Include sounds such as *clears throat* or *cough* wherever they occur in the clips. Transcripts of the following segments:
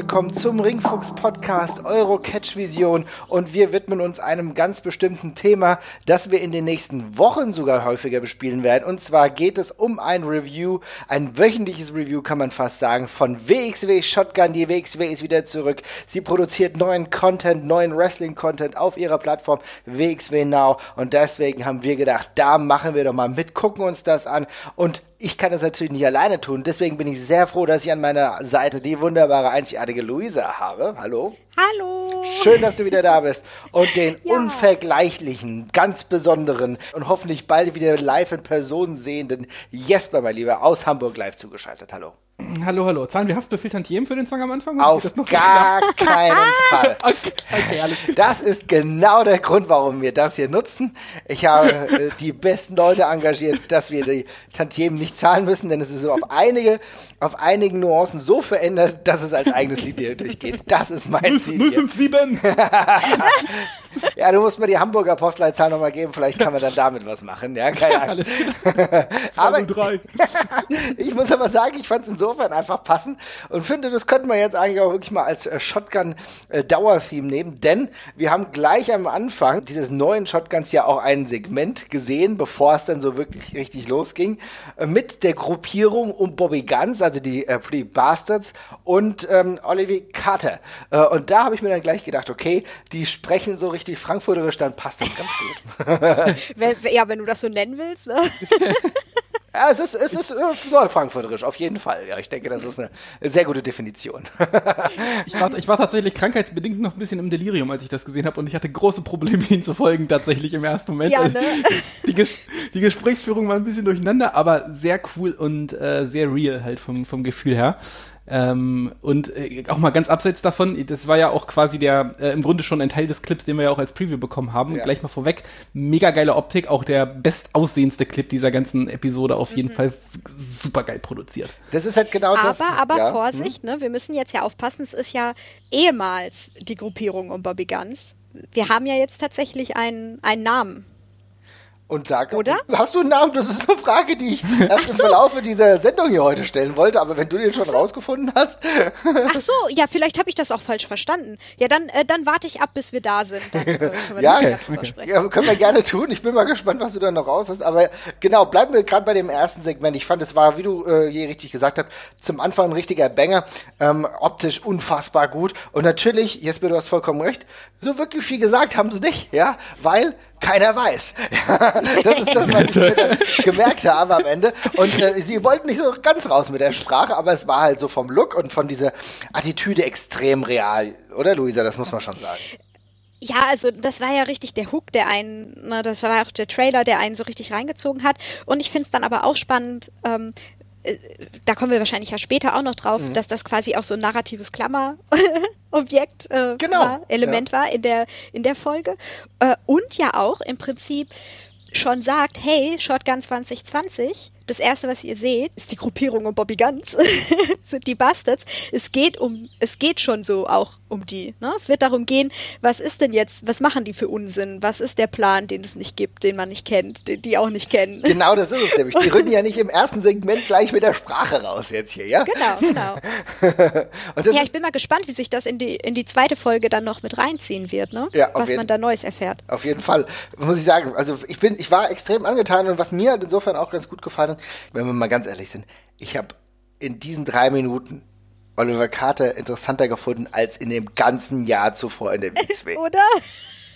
Willkommen zum Ringfuchs Podcast Euro Catch Vision und wir widmen uns einem ganz bestimmten Thema, das wir in den nächsten Wochen sogar häufiger bespielen werden. Und zwar geht es um ein Review, ein wöchentliches Review kann man fast sagen, von WXW Shotgun. Die WXW ist wieder zurück. Sie produziert neuen Content, neuen Wrestling-Content auf ihrer Plattform WXW Now und deswegen haben wir gedacht, da machen wir doch mal mit, gucken uns das an und ich kann das natürlich nicht alleine tun. Deswegen bin ich sehr froh, dass ich an meiner Seite die wunderbare, einzigartige Luisa habe. Hallo. Hallo. Schön, dass du wieder da bist. Und den ja. unvergleichlichen, ganz besonderen und hoffentlich bald wieder live in Person sehenden Jesper, mein Lieber, aus Hamburg live zugeschaltet. Hallo. Hallo, hallo. Zahlen wir Haftbefehl Tantiem für den Song am Anfang? Auf gar keinen Fall. *laughs* okay, okay, das ist genau der Grund, warum wir das hier nutzen. Ich habe *laughs* äh, die besten Leute engagiert, dass wir die Tantiemen nicht zahlen müssen, denn es ist auf einige, auf einigen Nuancen so verändert, dass es als eigenes Lied hier durchgeht. Das ist mein Ziel. 057! *laughs* ja, du musst mir die Hamburger Postleitzahl nochmal geben, vielleicht kann man dann damit was machen. Ja, keine Angst. aber ich muss aber sagen, ich fand es insofern einfach passend und finde, das könnte man jetzt eigentlich auch wirklich mal als äh, Shotgun-Dauer-Theme äh, nehmen, denn wir haben gleich am Anfang dieses neuen Shotguns ja auch ein Segment gesehen, bevor es dann so wirklich richtig losging, äh, mit der Gruppierung um Bobby Guns, also die äh, Pretty Bastards und ähm, Olivier Carter. Und da habe ich mir dann gleich gedacht, okay, die sprechen so richtig richtig frankfurterisch, dann passt das ganz gut. *laughs* ja, wenn du das so nennen willst. Ne? *laughs* Ja, es ist, es ist äh, frankfurterisch, auf jeden Fall. Ja, ich denke, das ist eine sehr gute Definition. *laughs* ich, war, ich war tatsächlich krankheitsbedingt noch ein bisschen im Delirium, als ich das gesehen habe und ich hatte große Probleme, ihn zu folgen, tatsächlich im ersten Moment. Ja, ne? *laughs* die, Ges die Gesprächsführung war ein bisschen durcheinander, aber sehr cool und äh, sehr real halt vom, vom Gefühl her. Ähm, und äh, auch mal ganz abseits davon, das war ja auch quasi der, äh, im Grunde schon ein Teil des Clips, den wir ja auch als Preview bekommen haben. Ja. Gleich mal vorweg, mega geile Optik, auch der bestaussehendste Clip dieser ganzen Episode auf jeden mhm. Fall super geil produziert. Das ist halt genau aber, das. Aber ja. Vorsicht, mhm. ne? wir müssen jetzt ja aufpassen, es ist ja ehemals die Gruppierung um Bobby Guns. Wir haben ja jetzt tatsächlich einen, einen Namen und sag, Oder? hast du einen Namen? Das ist eine Frage, die ich erst so. im Verlaufe dieser Sendung hier heute stellen wollte, aber wenn du den schon so. rausgefunden hast. Ach so, ja, vielleicht habe ich das auch falsch verstanden. Ja, dann, äh, dann warte ich ab, bis wir da sind. Dann äh, können wir *laughs* ja, okay. okay. ja, können wir gerne tun. Ich bin mal gespannt, was du dann noch raus hast. Aber genau, bleiben wir gerade bei dem ersten Segment. Ich fand, es war, wie du äh, je richtig gesagt hast, zum Anfang ein richtiger Banger. Ähm, optisch unfassbar gut. Und natürlich, Jesper, du hast vollkommen recht, so wirklich viel gesagt haben sie nicht, ja, weil keiner weiß. *laughs* das ist das, was ich mir dann *laughs* gemerkt habe am Ende. Und äh, sie wollten nicht so ganz raus mit der Sprache, aber es war halt so vom Look und von dieser Attitüde extrem real. Oder, Luisa? Das muss man schon sagen. Ja, also das war ja richtig der Hook, der einen, ne, das war auch der Trailer, der einen so richtig reingezogen hat. Und ich finde es dann aber auch spannend, ähm, äh, da kommen wir wahrscheinlich ja später auch noch drauf, mhm. dass das quasi auch so ein narratives Klammerobjekt *laughs* äh, genau. war, Element ja. war in der, in der Folge. Äh, und ja auch im Prinzip schon sagt, hey, Shotgun 2020, das erste, was ihr seht, ist die Gruppierung um Bobby Guns, *laughs* sind die Bastards. Es geht um, es geht schon so auch um die. Ne? Es wird darum gehen, was ist denn jetzt, was machen die für Unsinn? Was ist der Plan, den es nicht gibt, den man nicht kennt, den die auch nicht kennen? Genau, das ist es nämlich. Die rücken ja *laughs* nicht im ersten Segment gleich mit der Sprache raus jetzt hier, ja? Genau, genau. *laughs* ja, ich bin mal gespannt, wie sich das in die, in die zweite Folge dann noch mit reinziehen wird, ne? Ja, was man da Neues erfährt. Auf jeden Fall, muss ich sagen. Also ich bin, ich war extrem angetan und was mir insofern auch ganz gut gefallen hat, wenn wir mal ganz ehrlich sind, ich habe in diesen drei Minuten Oliver Carter interessanter gefunden als in dem ganzen Jahr zuvor in dem WXW. *laughs* Oder?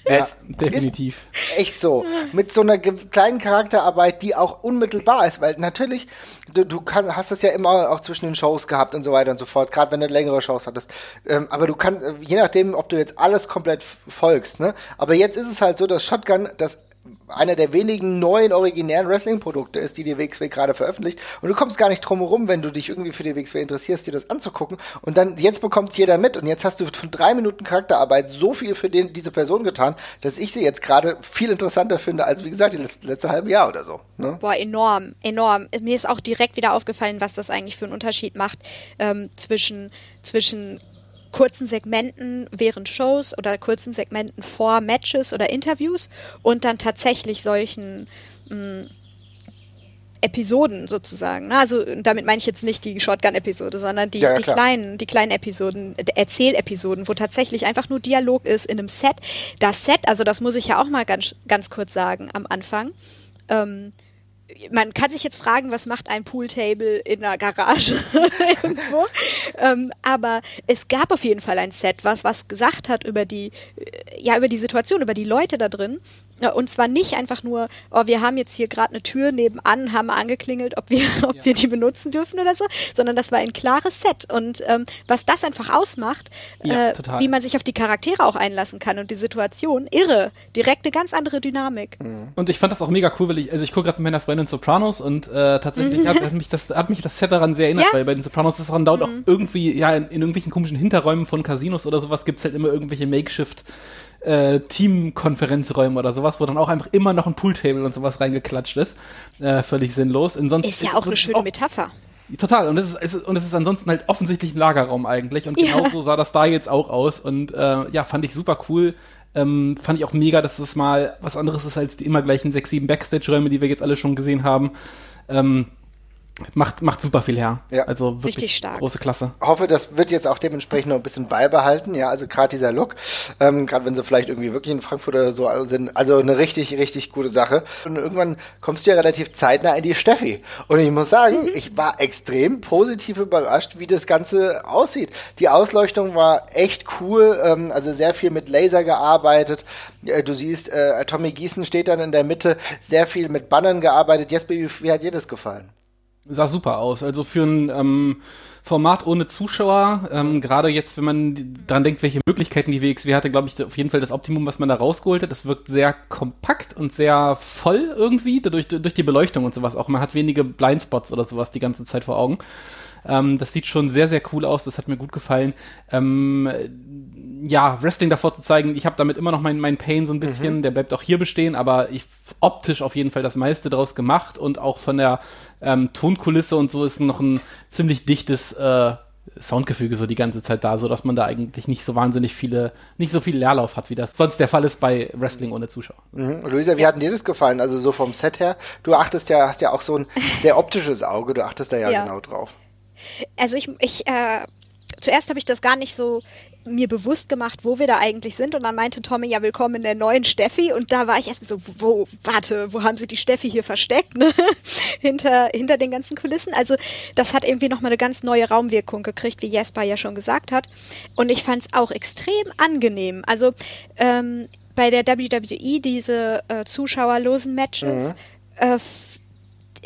Ja, definitiv. Echt so. Mit so einer kleinen Charakterarbeit, die auch unmittelbar ist, weil natürlich, du, du kann, hast das ja immer auch zwischen den Shows gehabt und so weiter und so fort, gerade wenn du längere Shows hattest. Ähm, aber du kannst, je nachdem, ob du jetzt alles komplett folgst, ne? Aber jetzt ist es halt so, dass Shotgun das einer der wenigen neuen originären Wrestling-Produkte ist, die die WXW gerade veröffentlicht. Und du kommst gar nicht drum herum, wenn du dich irgendwie für die WXW interessierst, dir das anzugucken. Und dann, jetzt bekommt jeder mit. Und jetzt hast du von drei Minuten Charakterarbeit so viel für den, diese Person getan, dass ich sie jetzt gerade viel interessanter finde, als wie gesagt, die letzte, letzte halbe Jahr oder so. Ne? Boah, enorm, enorm. Mir ist auch direkt wieder aufgefallen, was das eigentlich für einen Unterschied macht ähm, zwischen, zwischen kurzen Segmenten während Shows oder kurzen Segmenten vor Matches oder Interviews und dann tatsächlich solchen mh, mm, Episoden sozusagen. Ne? Also damit meine ich jetzt nicht die Shotgun-Episode, sondern die, ja, die kleinen, die kleinen Episoden, Erzählepisoden, wo tatsächlich einfach nur Dialog ist in einem Set. Das Set, also das muss ich ja auch mal ganz, ganz kurz sagen am Anfang. Ähm, man kann sich jetzt fragen, was macht ein Pooltable in einer Garage *laughs* irgendwo. ähm, aber es gab auf jeden Fall ein Set, was was gesagt hat über die, äh, ja über die Situation, über die Leute da drin und zwar nicht einfach nur, oh, wir haben jetzt hier gerade eine Tür nebenan, haben angeklingelt, ob wir, *laughs* ob ja. wir die benutzen dürfen oder so, sondern das war ein klares Set. Und ähm, was das einfach ausmacht, ja, äh, wie man sich auf die Charaktere auch einlassen kann und die Situation, irre. Direkt eine ganz andere Dynamik. Mhm. Und ich fand das auch mega cool, weil ich, also ich gucke gerade mit meiner Freundin Sopranos und äh, tatsächlich mhm. hat, hat, mich das, hat mich das Set daran sehr erinnert, ja? weil bei den Sopranos ist daran dauert mhm. auch irgendwie, ja, in, in irgendwelchen komischen Hinterräumen von Casinos oder sowas gibt es halt immer irgendwelche Makeshift- äh, Teamkonferenzräume oder sowas, wo dann auch einfach immer noch ein Pooltable und sowas reingeklatscht ist. Äh, völlig sinnlos. Ansonsten, ist ja auch eine schöne auch, Metapher. Total. Und es ist, und es ist ansonsten halt offensichtlich ein Lagerraum eigentlich. Und ja. genau so sah das da jetzt auch aus. Und äh, ja, fand ich super cool. Ähm, fand ich auch mega, dass es mal was anderes ist als die immer gleichen sechs, sieben Backstage-Räume, die wir jetzt alle schon gesehen haben. Ähm, macht, macht super viel her. Ja. Also wirklich Richtig stark. große Klasse. Hoffe, das wird jetzt auch dementsprechend noch ein bisschen beibehalten. Ja, also gerade dieser Look, ähm, gerade wenn sie vielleicht irgendwie wirklich in Frankfurt oder so sind, also eine richtig, richtig gute Sache. Und irgendwann kommst du ja relativ zeitnah in die Steffi. Und ich muss sagen, mhm. ich war extrem positiv überrascht, wie das Ganze aussieht. Die Ausleuchtung war echt cool, ähm, also sehr viel mit Laser gearbeitet. Äh, du siehst, äh, Tommy Gießen steht dann in der Mitte, sehr viel mit Bannern gearbeitet. Jesper, wie, wie hat dir das gefallen? Sah super aus. Also für ein ähm, Format ohne Zuschauer, ähm, gerade jetzt, wenn man dran denkt, welche Möglichkeiten die WXW hatte, glaube ich, auf jeden Fall das Optimum, was man da rausgeholt hat. Das wirkt sehr kompakt und sehr voll irgendwie, durch, durch die Beleuchtung und sowas auch. Man hat wenige Blindspots oder sowas die ganze Zeit vor Augen. Ähm, das sieht schon sehr, sehr cool aus. Das hat mir gut gefallen. Ähm, ja, Wrestling davor zu zeigen, ich habe damit immer noch meinen mein Pain so ein bisschen, mhm. der bleibt auch hier bestehen, aber ich optisch auf jeden Fall das meiste draus gemacht und auch von der ähm, Tonkulisse und so ist noch ein ziemlich dichtes äh, Soundgefüge so die ganze Zeit da, so dass man da eigentlich nicht so wahnsinnig viele, nicht so viel Leerlauf hat, wie das sonst der Fall ist bei Wrestling ohne Zuschauer. Mhm. Luisa, wie hat dir das gefallen? Also so vom Set her, du achtest ja, hast ja auch so ein sehr optisches Auge, du achtest da ja, ja. genau drauf. Also ich, ich äh, zuerst habe ich das gar nicht so mir bewusst gemacht, wo wir da eigentlich sind. Und dann meinte Tommy, ja, willkommen in der neuen Steffi. Und da war ich erstmal so, wo, warte, wo haben sie die Steffi hier versteckt, ne? *laughs* hinter, hinter den ganzen Kulissen. Also, das hat irgendwie nochmal eine ganz neue Raumwirkung gekriegt, wie Jesper ja schon gesagt hat. Und ich fand es auch extrem angenehm. Also, ähm, bei der WWE, diese äh, zuschauerlosen Matches, mhm. äh,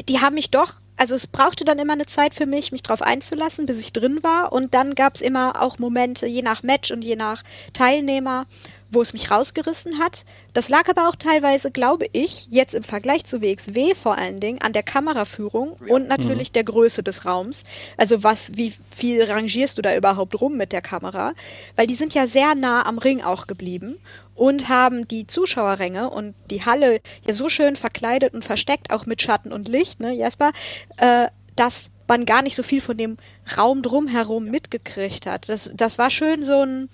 die haben mich doch also es brauchte dann immer eine Zeit für mich, mich drauf einzulassen, bis ich drin war. Und dann gab es immer auch Momente, je nach Match und je nach Teilnehmer, wo es mich rausgerissen hat. Das lag aber auch teilweise, glaube ich, jetzt im Vergleich zu WXW vor allen Dingen an der Kameraführung ja. und natürlich mhm. der Größe des Raums. Also was, wie viel rangierst du da überhaupt rum mit der Kamera? Weil die sind ja sehr nah am Ring auch geblieben und haben die Zuschauerränge und die Halle ja so schön verkleidet und versteckt, auch mit Schatten und Licht, ne, Jasper, äh, dass man gar nicht so viel von dem Raum drumherum mitgekriegt hat. Das, das war schön so ein,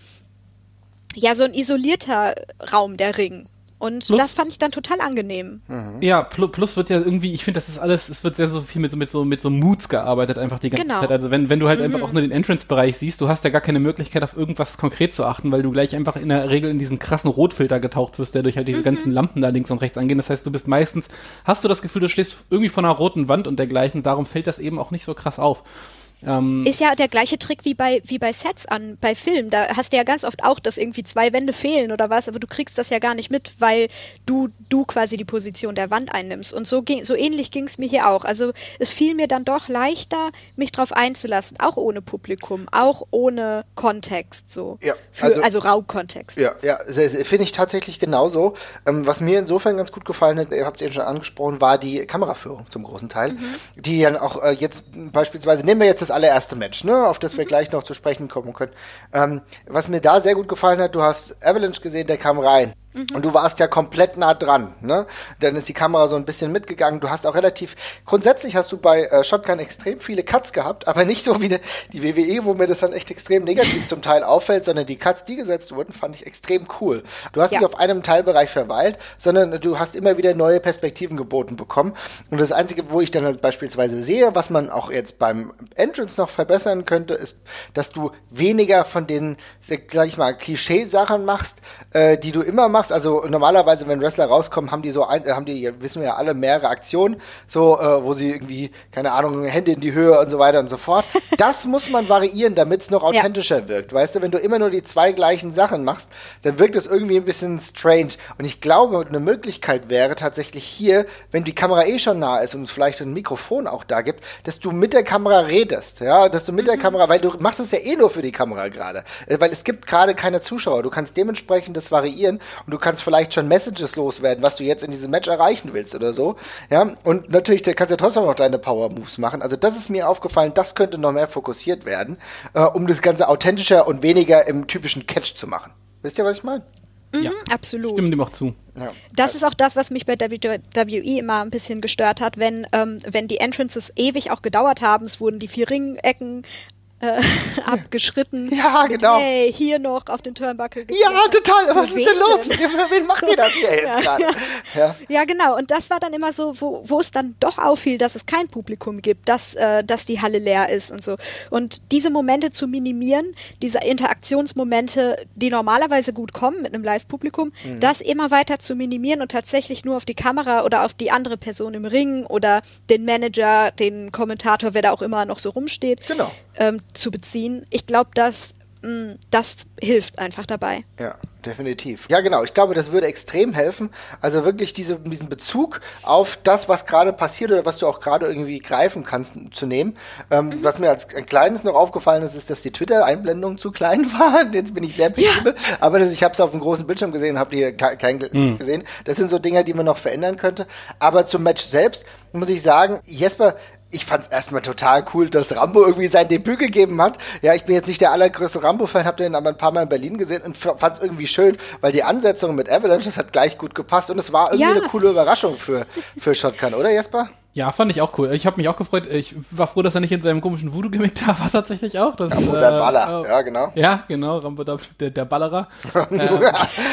ja, so ein isolierter Raum, der Ring. Und plus, das fand ich dann total angenehm. Mhm. Ja, plus, plus, wird ja irgendwie, ich finde, das ist alles, es wird sehr so viel mit so, mit so, mit so Moods gearbeitet, einfach die ganze genau. Zeit. Also wenn, wenn du halt mhm. einfach auch nur den Entrance-Bereich siehst, du hast ja gar keine Möglichkeit, auf irgendwas konkret zu achten, weil du gleich einfach in der Regel in diesen krassen Rotfilter getaucht wirst, der durch halt diese mhm. ganzen Lampen da links und rechts angehen. Das heißt, du bist meistens, hast du das Gefühl, du stehst irgendwie vor einer roten Wand und dergleichen, darum fällt das eben auch nicht so krass auf. Ähm, ist ja der gleiche Trick wie bei, wie bei Sets an, bei Filmen. Da hast du ja ganz oft auch, dass irgendwie zwei Wände fehlen oder was, aber du kriegst das ja gar nicht mit, weil du, du quasi die Position der Wand einnimmst. Und so, ging, so ähnlich ging es mir hier auch. Also es fiel mir dann doch leichter, mich drauf einzulassen, auch ohne Publikum, auch ohne Kontext so. Ja, Für, also, also Raumkontext. Ja, ja, finde ich tatsächlich genauso. Ähm, was mir insofern ganz gut gefallen hat, ihr habt es eben schon angesprochen, war die Kameraführung zum großen Teil. Mhm. Die dann auch äh, jetzt beispielsweise, nehmen wir jetzt das allererste Match, ne, auf das wir gleich noch zu sprechen kommen können. Ähm, was mir da sehr gut gefallen hat, du hast Avalanche gesehen, der kam rein. Mhm. Und du warst ja komplett nah dran, ne? Dann ist die Kamera so ein bisschen mitgegangen. Du hast auch relativ, grundsätzlich hast du bei äh, Shotgun extrem viele Cuts gehabt, aber nicht so wie die, die WWE, wo mir das dann echt extrem negativ zum Teil auffällt, sondern die Cuts, die gesetzt wurden, fand ich extrem cool. Du hast ja. nicht auf einem Teilbereich verweilt, sondern du hast immer wieder neue Perspektiven geboten bekommen. Und das Einzige, wo ich dann halt beispielsweise sehe, was man auch jetzt beim Entrance noch verbessern könnte, ist, dass du weniger von den, sag ich mal, Klischee-Sachen machst, äh, die du immer machst machst, also normalerweise, wenn Wrestler rauskommen, haben die so, ein, haben die, wissen wir ja alle, mehrere Aktionen, so, äh, wo sie irgendwie, keine Ahnung, Hände in die Höhe und so weiter und so fort. *laughs* Das muss man variieren, damit es noch authentischer ja. wirkt. Weißt du, wenn du immer nur die zwei gleichen Sachen machst, dann wirkt es irgendwie ein bisschen strange. Und ich glaube, eine Möglichkeit wäre tatsächlich hier, wenn die Kamera eh schon nah ist und es vielleicht ein Mikrofon auch da gibt, dass du mit der Kamera redest, ja, dass du mit mhm. der Kamera, weil du machst es ja eh nur für die Kamera gerade, äh, weil es gibt gerade keine Zuschauer. Du kannst dementsprechend das variieren und du kannst vielleicht schon Messages loswerden, was du jetzt in diesem Match erreichen willst oder so. Ja, und natürlich, du kannst ja trotzdem noch deine Power Moves machen. Also das ist mir aufgefallen, das könnte noch mehr fokussiert werden, äh, um das Ganze authentischer und weniger im typischen Catch zu machen. Wisst ihr, was ich meine? Mhm, ja, absolut. Stimmen dem auch zu. Ja. Das ist auch das, was mich bei WWE immer ein bisschen gestört hat, wenn, ähm, wenn die Entrances ewig auch gedauert haben. Es wurden die vier Ringecken äh, *laughs* abgeschritten. *laughs* Ja, genau. Hey, hier noch auf den Turnbuckle Ja, total. Was ist denn los? Für wen macht ihr das hier *laughs* jetzt ja, gerade? Ja. ja. genau. Und das war dann immer so, wo, wo es dann doch auffiel, dass es kein Publikum gibt, dass, äh, dass die Halle leer ist und so. Und diese Momente zu minimieren, diese Interaktionsmomente, die normalerweise gut kommen mit einem Live-Publikum, mhm. das immer weiter zu minimieren und tatsächlich nur auf die Kamera oder auf die andere Person im Ring oder den Manager, den Kommentator, wer da auch immer noch so rumsteht, genau. Ähm, zu beziehen. Ich glaube, dass mm, das hilft einfach dabei. Ja, definitiv. Ja, genau. Ich glaube, das würde extrem helfen. Also wirklich diese, diesen Bezug auf das, was gerade passiert oder was du auch gerade irgendwie greifen kannst, zu nehmen. Ähm, mhm. Was mir als ein kleines noch aufgefallen ist, ist, dass die Twitter-Einblendungen zu klein *laughs* waren. Jetzt bin ich sehr penibel. Ja. Aber das, ich habe es auf dem großen Bildschirm gesehen, habe hier kein mhm. gesehen. Das sind so Dinge, die man noch verändern könnte. Aber zum Match selbst muss ich sagen, Jesper, ich fand es erstmal total cool, dass Rambo irgendwie sein Debüt gegeben hat. Ja, ich bin jetzt nicht der allergrößte Rambo-Fan, habe den aber ein paar Mal in Berlin gesehen und fand es irgendwie schön, weil die Ansetzung mit Avalanche, das hat gleich gut gepasst und es war irgendwie ja. eine coole Überraschung für, für Shotgun, oder Jesper? Ja, fand ich auch cool. Ich habe mich auch gefreut. Ich war froh, dass er nicht in seinem komischen Voodoo-Gimmick *laughs* da war, tatsächlich auch. Das, Rambo äh, der Baller, äh, ja, genau. Ja, genau, Rambo der, der, Ballerer. *laughs* äh,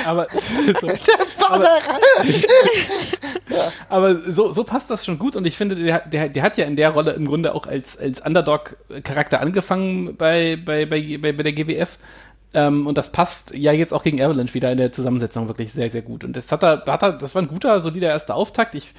aber, *laughs* so, der Aber, aber, so, so passt das schon gut und ich finde, der, der, der hat ja in der Rolle im Grunde auch als, als Underdog-Charakter angefangen bei, bei, bei, bei, bei der GWF. Ähm, und das passt ja jetzt auch gegen Avalanche wieder in der Zusammensetzung wirklich sehr, sehr gut. Und das hat er, hat er, das war ein guter, solider erster Auftakt. Ich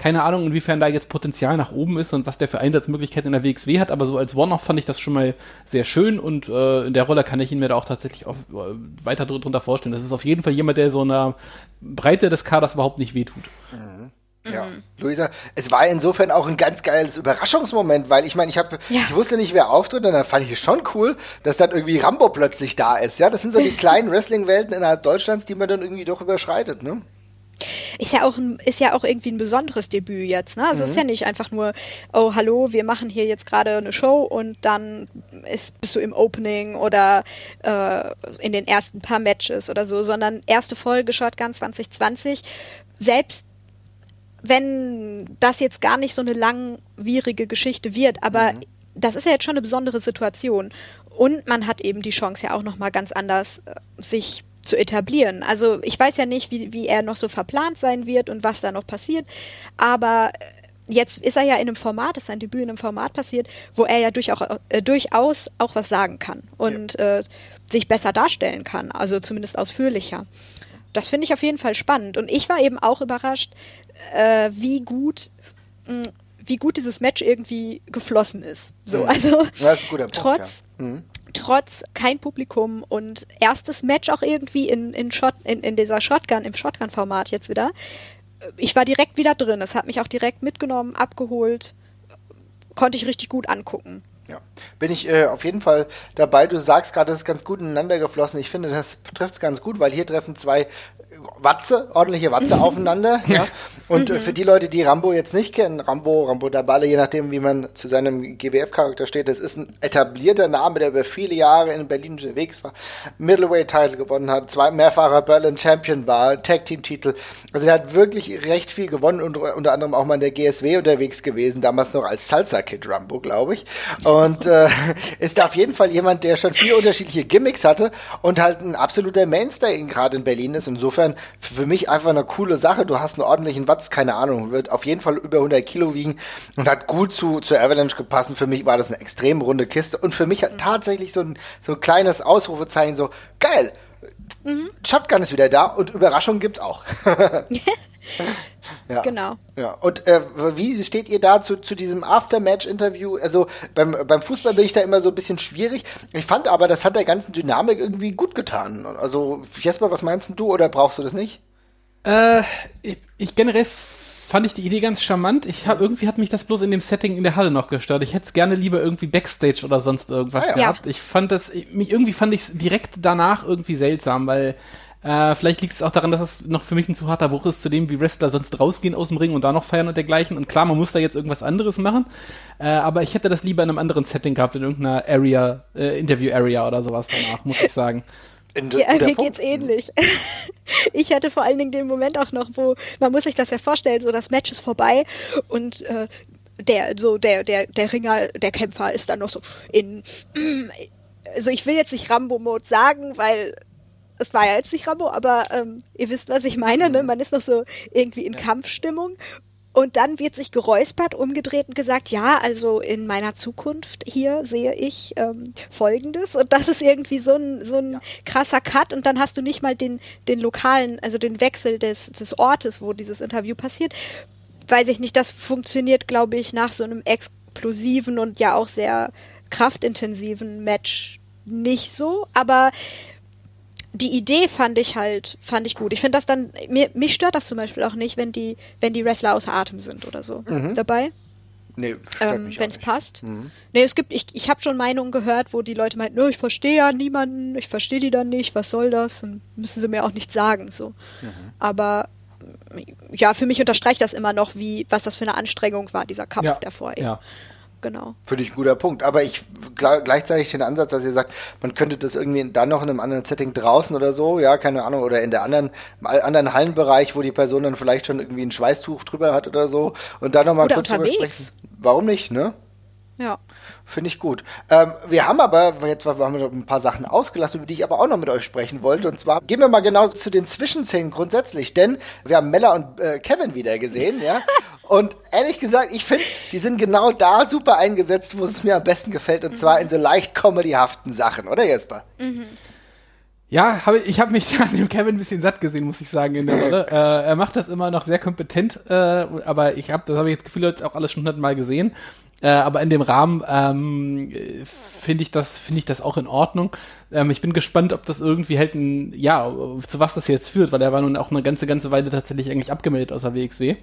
keine Ahnung, inwiefern da jetzt Potenzial nach oben ist und was der für Einsatzmöglichkeiten in der WXW hat, aber so als One-Off fand ich das schon mal sehr schön und äh, in der Rolle kann ich ihn mir da auch tatsächlich auch, äh, weiter drunter vorstellen. Das ist auf jeden Fall jemand, der so einer Breite des Kaders überhaupt nicht wehtut. Mhm. Ja, mhm. Luisa, es war insofern auch ein ganz geiles Überraschungsmoment, weil ich meine, ich habe, ja. ich wusste nicht, wer auftritt, und dann fand ich es schon cool, dass dann irgendwie Rambo plötzlich da ist. Ja, das sind so die *laughs* kleinen Wrestling-Welten innerhalb Deutschlands, die man dann irgendwie doch überschreitet, ne? Ist ja auch ein, ist ja auch irgendwie ein besonderes Debüt jetzt, ne? Also mhm. ist ja nicht einfach nur, oh hallo, wir machen hier jetzt gerade eine Show und dann ist, bist du im Opening oder äh, in den ersten paar Matches oder so, sondern erste Folge Shotgun 2020. Selbst wenn das jetzt gar nicht so eine langwierige Geschichte wird, aber mhm. das ist ja jetzt schon eine besondere Situation. Und man hat eben die Chance ja auch nochmal ganz anders äh, sich zu etablieren. Also ich weiß ja nicht, wie, wie er noch so verplant sein wird und was da noch passiert, aber äh, jetzt ist er ja in einem Format, ist sein Debüt in einem Format passiert, wo er ja durch auch, äh, durchaus auch was sagen kann und ja. äh, sich besser darstellen kann, also zumindest ausführlicher. Das finde ich auf jeden Fall spannend. Und ich war eben auch überrascht, äh, wie gut mh, wie gut dieses Match irgendwie geflossen ist. So, mhm. also Punkt, trotz, ja. mhm trotz kein Publikum und erstes Match auch irgendwie in, in, Shot, in, in dieser Shotgun, im Shotgun-Format jetzt wieder. Ich war direkt wieder drin. Es hat mich auch direkt mitgenommen, abgeholt. Konnte ich richtig gut angucken. Ja, bin ich äh, auf jeden Fall dabei. Du sagst gerade, das ist ganz gut ineinander geflossen. Ich finde, das trifft es ganz gut, weil hier treffen zwei Watze, ordentliche Watze mhm. *laughs* aufeinander. Ja. Und äh, mhm. für die Leute, die Rambo jetzt nicht kennen, Rambo, Rambo Dabale, je nachdem, wie man zu seinem GWF-Charakter steht, das ist ein etablierter Name, der über viele Jahre in Berlin unterwegs war, Middleweight-Title gewonnen hat, zwei mehrfacher Berlin Champion war, Tag-Team-Titel. Also er hat wirklich recht viel gewonnen und unter anderem auch mal in der GSW unterwegs gewesen, damals noch als Salsa-Kid Rambo, glaube ich. Und äh, ist da auf jeden Fall jemand, der schon viele unterschiedliche Gimmicks hatte und halt ein absoluter Mainstay gerade in Berlin ist. Insofern für mich einfach eine coole Sache. Du hast einen ordentlichen Watts, keine Ahnung, wird auf jeden Fall über 100 Kilo wiegen und hat gut zu, zu Avalanche gepasst. Für mich war das eine extrem runde Kiste und für mich mhm. tatsächlich so ein, so ein kleines Ausrufezeichen, so geil. Mhm. Shotgun ist wieder da und Überraschung gibt's auch. *laughs* *laughs* Ja. Genau. Ja. Und äh, wie steht ihr da zu, zu diesem Aftermatch-Interview? Also beim, beim Fußball bin ich da immer so ein bisschen schwierig. Ich fand aber, das hat der ganzen Dynamik irgendwie gut getan. Also, Jesper, was meinst du oder brauchst du das nicht? Äh, ich, ich generell fand ich die Idee ganz charmant. Ich hab, irgendwie hat mich das bloß in dem Setting in der Halle noch gestört. Ich hätte es gerne lieber irgendwie Backstage oder sonst irgendwas ah, ja. gehabt. Ich fand das, mich irgendwie fand ich es direkt danach irgendwie seltsam, weil äh, vielleicht liegt es auch daran, dass es noch für mich ein zu harter Bruch ist zu dem, wie Wrestler sonst rausgehen aus dem Ring und da noch feiern und dergleichen. Und klar, man muss da jetzt irgendwas anderes machen. Äh, aber ich hätte das lieber in einem anderen Setting gehabt, in irgendeiner Area, äh, Interview-Area oder sowas danach, muss ich sagen. ja, mir geht's ähnlich. *laughs* Ich hatte vor allen Dingen den Moment auch noch, wo man muss sich das ja vorstellen, so das Match ist vorbei und äh, der so der der der Ringer, der Kämpfer ist dann noch so in also ich will jetzt nicht Rambo-Mode sagen, weil es war ja jetzt nicht Rambo, aber ähm, ihr wisst, was ich meine, ne? Mhm. Man ist noch so irgendwie in ja. Kampfstimmung. Und dann wird sich geräuspert, umgedreht und gesagt, ja, also in meiner Zukunft hier sehe ich ähm, Folgendes. Und das ist irgendwie so ein, so ein ja. krasser Cut. Und dann hast du nicht mal den, den lokalen, also den Wechsel des, des Ortes, wo dieses Interview passiert. Weiß ich nicht, das funktioniert, glaube ich, nach so einem explosiven und ja auch sehr kraftintensiven Match nicht so. Aber die Idee fand ich halt, fand ich gut. Ich finde das dann, mir, mich stört das zum Beispiel auch nicht, wenn die, wenn die Wrestler außer Atem sind oder so mhm. dabei. Nee, ähm, wenn es passt. Mhm. Nee, es gibt, ich, ich habe schon Meinungen gehört, wo die Leute meinten, ich verstehe ja niemanden, ich verstehe die dann nicht, was soll das? Und müssen sie mir auch nicht sagen. so. Mhm. Aber ja, für mich unterstreicht das immer noch, wie, was das für eine Anstrengung war, dieser Kampf ja, davor. Eben. Ja genau. Finde ich ein guter Punkt. Aber ich gleichzeitig den Ansatz, dass ihr sagt, man könnte das irgendwie dann noch in einem anderen Setting draußen oder so, ja, keine Ahnung, oder in der anderen, anderen Hallenbereich, wo die Person dann vielleicht schon irgendwie ein Schweißtuch drüber hat oder so und dann nochmal kurz drüber sprechen. Warum nicht, ne? Ja. Finde ich gut. Ähm, wir haben aber, jetzt haben wir ein paar Sachen ausgelassen, über die ich aber auch noch mit euch sprechen wollte. Und zwar gehen wir mal genau zu den Zwischenszenen grundsätzlich, denn wir haben Mella und äh, Kevin wieder gesehen, ja. *laughs* Und ehrlich gesagt, ich finde, die sind genau da super eingesetzt, wo es mir am besten gefällt, und mhm. zwar in so leicht comedyhaften Sachen, oder Jesper? Mhm. Ja, hab, ich habe mich *laughs* an dem Kevin ein bisschen satt gesehen, muss ich sagen, in der Rolle. *laughs* äh, er macht das immer noch sehr kompetent, äh, aber ich habe, das habe ich jetzt Gefühl, auch alles schon hundertmal gesehen. Äh, aber in dem Rahmen ähm, finde ich das finde ich das auch in Ordnung. Ähm, ich bin gespannt, ob das irgendwie halt ein ja zu was das jetzt führt, weil er war nun auch eine ganze ganze Weile tatsächlich eigentlich abgemeldet aus der WXW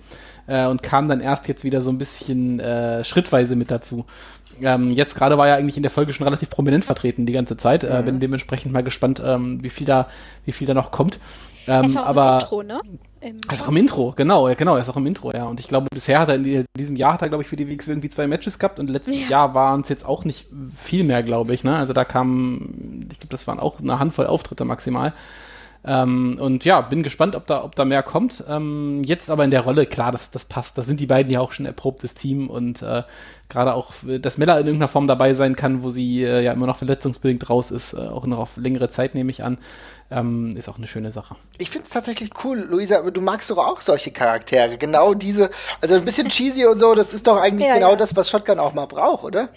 äh, und kam dann erst jetzt wieder so ein bisschen äh, schrittweise mit dazu. Ähm, jetzt gerade war er eigentlich in der Folge schon relativ prominent vertreten die ganze Zeit. Äh, mhm. bin dementsprechend mal gespannt, ähm, wie viel da wie viel da noch kommt. Ähm, ist auch aber, Intro, ne? Im er ist auch im Intro, genau, genau, er ist auch im Intro, ja. Und ich glaube, bisher hat er in diesem Jahr hat er, glaube ich, für die WX irgendwie zwei Matches gehabt und letztes ja. Jahr waren es jetzt auch nicht viel mehr, glaube ich, ne? Also da kamen, ich glaube, das waren auch eine Handvoll Auftritte maximal. Ähm, und ja, bin gespannt, ob da, ob da mehr kommt. Ähm, jetzt aber in der Rolle, klar, das, das passt. Da sind die beiden ja auch schon erprobtes Team und äh, gerade auch, dass Mella in irgendeiner Form dabei sein kann, wo sie äh, ja immer noch verletzungsbedingt raus ist, äh, auch noch auf längere Zeit, nehme ich an, ähm, ist auch eine schöne Sache. Ich finde es tatsächlich cool, Luisa, aber du magst doch auch solche Charaktere. Genau diese, also ein bisschen cheesy und so, das ist doch eigentlich ja, genau ja. das, was Shotgun auch mal braucht, oder?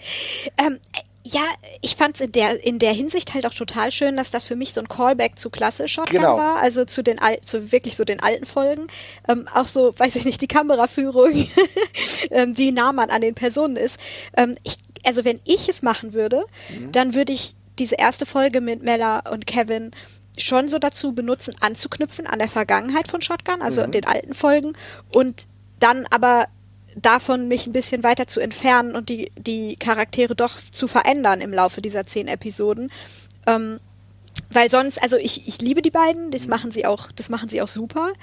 Ähm, ja, ich fand es in der, in der Hinsicht halt auch total schön, dass das für mich so ein Callback zu Klasse Shotgun genau. war, also zu den Al zu wirklich so den alten Folgen. Ähm, auch so, weiß ich nicht, die Kameraführung, *laughs* ähm, wie nah man an den Personen ist. Ähm, ich, also wenn ich es machen würde, mhm. dann würde ich diese erste Folge mit Mella und Kevin schon so dazu benutzen, anzuknüpfen an der Vergangenheit von Shotgun, also mhm. den alten Folgen und dann aber davon mich ein bisschen weiter zu entfernen und die, die Charaktere doch zu verändern im Laufe dieser zehn Episoden. Ähm, weil sonst, also ich, ich liebe die beiden, das mhm. machen sie auch, das machen sie auch super.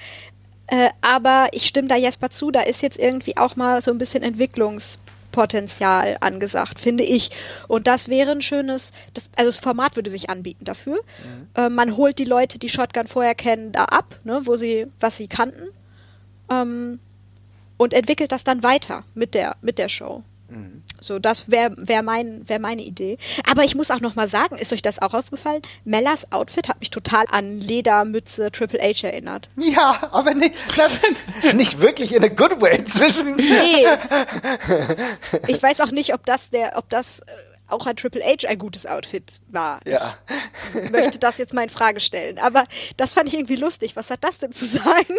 Äh, aber ich stimme da Jesper zu, da ist jetzt irgendwie auch mal so ein bisschen Entwicklungspotenzial angesagt, finde ich. Und das wäre ein schönes, das, also das Format würde sich anbieten dafür. Mhm. Äh, man holt die Leute, die Shotgun vorher kennen, da ab, ne, wo sie, was sie kannten. Ähm, und entwickelt das dann weiter mit der, mit der Show. Mhm. So, das wäre wär mein, wär meine Idee. Aber ich muss auch noch mal sagen, ist euch das auch aufgefallen? Mellas Outfit hat mich total an Ledermütze Triple H erinnert. Ja, aber nicht, nicht wirklich in a good way zwischen. Nee. *laughs* Ich weiß auch nicht, ob das der, ob das äh, auch an Triple H ein gutes Outfit war. Ja. Ich möchte das jetzt mal in Frage stellen. Aber das fand ich irgendwie lustig. Was hat das denn zu sagen?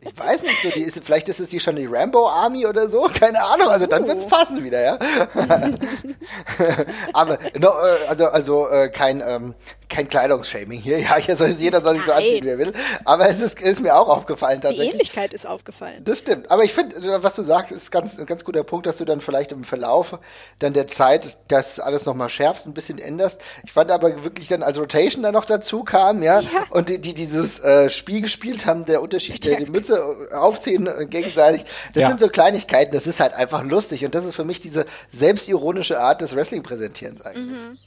Ich weiß nicht so, die ist, vielleicht ist es die schon die Rambo Army oder so, *laughs* keine Ahnung, also dann wird's oh. passen wieder, ja. *laughs* Aber no, äh, also also äh, kein ähm, kein Kleidungsshaming hier. *laughs* Ja, hier soll, jeder soll sich so anziehen, wie er will. Aber es ist, ist mir auch aufgefallen tatsächlich. Die Ähnlichkeit ist aufgefallen. Das stimmt. Aber ich finde, was du sagst, ist ganz, ein ganz guter Punkt, dass du dann vielleicht im Verlauf dann der Zeit das alles nochmal schärfst, ein bisschen änderst. Ich fand aber wirklich dann, als Rotation dann noch dazu kam, ja, ja. und die, die dieses äh, Spiel gespielt haben, der Unterschied, der die Mütze aufziehen äh, gegenseitig, das ja. sind so Kleinigkeiten, das ist halt einfach lustig. Und das ist für mich diese selbstironische Art des Wrestling-Präsentierens eigentlich. Mhm.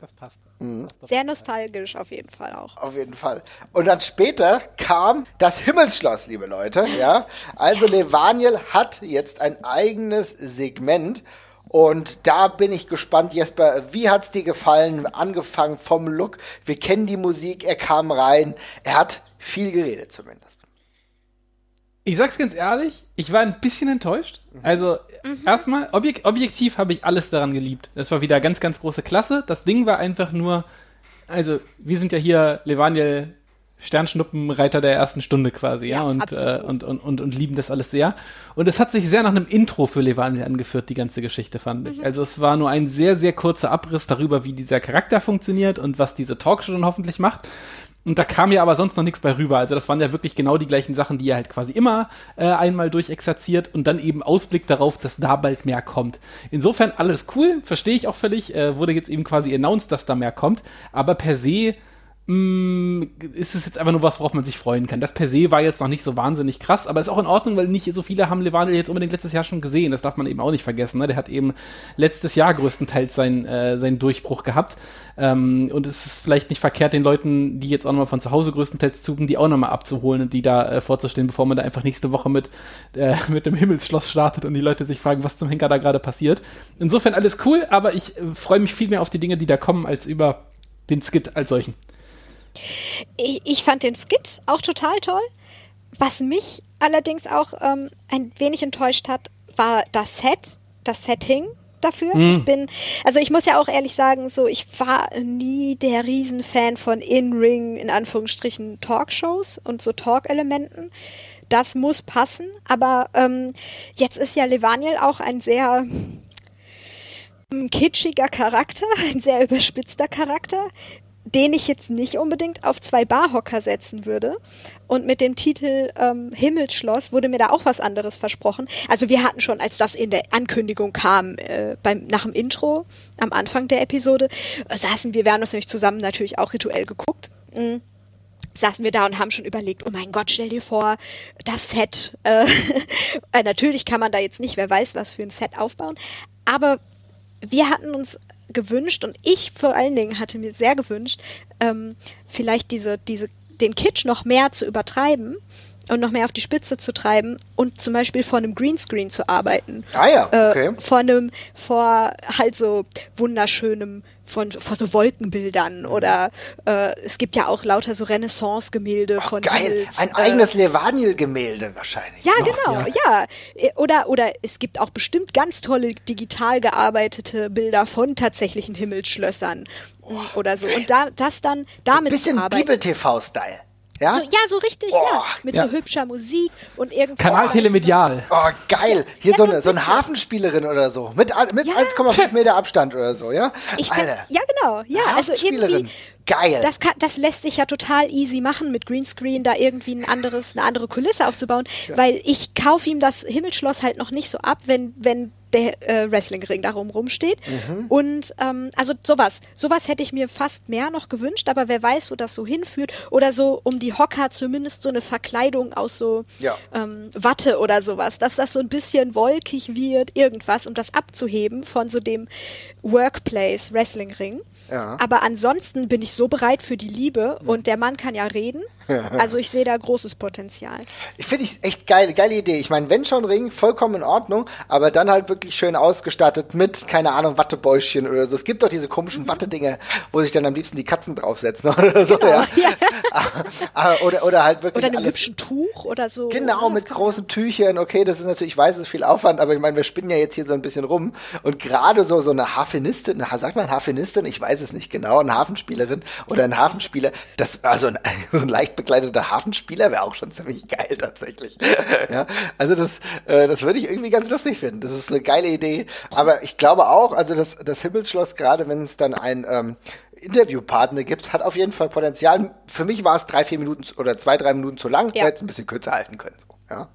Das passt. Mhm. Sehr nostalgisch auf jeden Fall auch. Auf jeden Fall. Und dann später kam das Himmelsschloss, liebe Leute. Ja, also Levaniel hat jetzt ein eigenes Segment. Und da bin ich gespannt, Jesper, wie hat's dir gefallen? Angefangen vom Look. Wir kennen die Musik, er kam rein. Er hat viel geredet zumindest. Ich sag's ganz ehrlich, ich war ein bisschen enttäuscht. Mhm. Also Mhm. Erstmal, objek objektiv habe ich alles daran geliebt. Das war wieder ganz, ganz große Klasse. Das Ding war einfach nur, also wir sind ja hier Levaniel Sternschnuppenreiter der ersten Stunde quasi, ja, ja und, äh, und, und, und, und lieben das alles sehr. Und es hat sich sehr nach einem Intro für Levaniel angeführt, die ganze Geschichte, fand ich. Mhm. Also es war nur ein sehr, sehr kurzer Abriss darüber, wie dieser Charakter funktioniert und was diese Talkshow dann hoffentlich macht. Und da kam ja aber sonst noch nichts bei rüber. Also das waren ja wirklich genau die gleichen Sachen, die er halt quasi immer äh, einmal durchexerziert und dann eben Ausblick darauf, dass da bald mehr kommt. Insofern alles cool, verstehe ich auch völlig. Äh, wurde jetzt eben quasi announced, dass da mehr kommt. Aber per se ist es jetzt einfach nur was, worauf man sich freuen kann. Das per se war jetzt noch nicht so wahnsinnig krass, aber ist auch in Ordnung, weil nicht so viele haben Levandel jetzt unbedingt letztes Jahr schon gesehen. Das darf man eben auch nicht vergessen. Ne? Der hat eben letztes Jahr größtenteils seinen, äh, seinen Durchbruch gehabt. Ähm, und es ist vielleicht nicht verkehrt, den Leuten, die jetzt auch nochmal von zu Hause größtenteils zugen, die auch nochmal abzuholen und die da äh, vorzustellen, bevor man da einfach nächste Woche mit, äh, *laughs* mit dem Himmelsschloss startet und die Leute sich fragen, was zum Henker da gerade passiert. Insofern alles cool, aber ich äh, freue mich viel mehr auf die Dinge, die da kommen, als über den Skit als solchen. Ich, ich fand den Skit auch total toll. Was mich allerdings auch ähm, ein wenig enttäuscht hat, war das Set, das Setting dafür. Mhm. Ich bin, also ich muss ja auch ehrlich sagen, so ich war nie der Riesenfan von In-Ring, in Anführungsstrichen, Talkshows und so Talk-Elementen. Das muss passen, aber ähm, jetzt ist ja Levaniel auch ein sehr ähm, kitschiger Charakter, *laughs* ein sehr überspitzter Charakter, den ich jetzt nicht unbedingt auf zwei Barhocker setzen würde. Und mit dem Titel ähm, Himmelsschloss wurde mir da auch was anderes versprochen. Also wir hatten schon, als das in der Ankündigung kam, äh, beim, nach dem Intro am Anfang der Episode, äh, saßen wir, wir haben das nämlich zusammen natürlich auch rituell geguckt. Mhm saßen wir da und haben schon überlegt, oh mein Gott, stell dir vor, das Set. Äh, *laughs* äh natürlich kann man da jetzt nicht, wer weiß, was für ein Set aufbauen. Aber wir hatten uns gewünscht und ich vor allen Dingen hatte mir sehr gewünscht, ähm, vielleicht diese, diese, den Kitsch noch mehr zu übertreiben und noch mehr auf die Spitze zu treiben und zum Beispiel vor einem Greenscreen zu arbeiten. Ah ja, äh, okay. Äh, vor einem, vor halt so wunderschönem von vor so Wolkenbildern oder äh, es gibt ja auch lauter so Renaissance-Gemälde von geil, Nils, ein äh, eigenes Levaniel-Gemälde wahrscheinlich. Ja, genau, ja. ja. Oder oder es gibt auch bestimmt ganz tolle digital gearbeitete Bilder von tatsächlichen Himmelsschlössern oh, oder so. Geil. Und da das dann damit so ein bisschen Bibel-TV-Style. Ja? So, ja, so richtig, oh, ja. Mit ja. so hübscher Musik und irgendwie. Kanal Telemedial. Oh, geil. Hier ja, so, eine, so eine Hafenspielerin oder so. Mit, mit ja. 1,5 *laughs* Meter Abstand oder so, ja? Ich Alter. ja, genau. Ja, also irgendwie geil. Das, kann, das lässt sich ja total easy machen, mit Greenscreen da irgendwie ein anderes, eine andere Kulisse aufzubauen, ja. weil ich kaufe ihm das Himmelschloss halt noch nicht so ab, wenn, wenn der äh, Wrestlingring darum rumsteht. Mhm. Und ähm, also sowas, sowas hätte ich mir fast mehr noch gewünscht, aber wer weiß, wo das so hinführt. Oder so um die Hocker zumindest so eine Verkleidung aus so ja. ähm, Watte oder sowas, dass das so ein bisschen wolkig wird, irgendwas, um das abzuheben von so dem Workplace Wrestlingring. Ja. Aber ansonsten bin ich so bereit für die Liebe und der Mann kann ja reden. *laughs* Also ich sehe da großes Potenzial. Ich finde ich echt geil, geile Idee. Ich meine, wenn schon Ring, vollkommen in Ordnung, aber dann halt wirklich schön ausgestattet mit, keine Ahnung, Wattebäuschen oder so. Es gibt doch diese komischen mhm. Wattedinger, wo sich dann am liebsten die Katzen draufsetzen *laughs* oder so. Genau, ja. ja. *laughs* Ah, oder, oder halt wirklich. Oder einem alles. hübschen Tuch oder so. Genau, mit großen Tüchern. Okay, das ist natürlich, ich weiß, es ist viel Aufwand, aber ich meine, wir spinnen ja jetzt hier so ein bisschen rum. Und gerade so, so eine Hafenistin, sagt man Hafenistin? Ich weiß es nicht genau, eine Hafenspielerin oder ein Hafenspieler, das, also ein, *laughs* so ein leicht bekleideter Hafenspieler wäre auch schon ziemlich geil tatsächlich. *laughs* ja, also das, äh, das würde ich irgendwie ganz lustig finden. Das ist eine geile Idee. Aber ich glaube auch, also das, das Himmelsschloss, gerade wenn es dann ein ähm, Interviewpartner gibt, hat auf jeden Fall Potenzial. Für mich war es drei, vier Minuten oder zwei, drei Minuten zu lang. Ja. Hätte es ein bisschen kürzer halten können. Ja.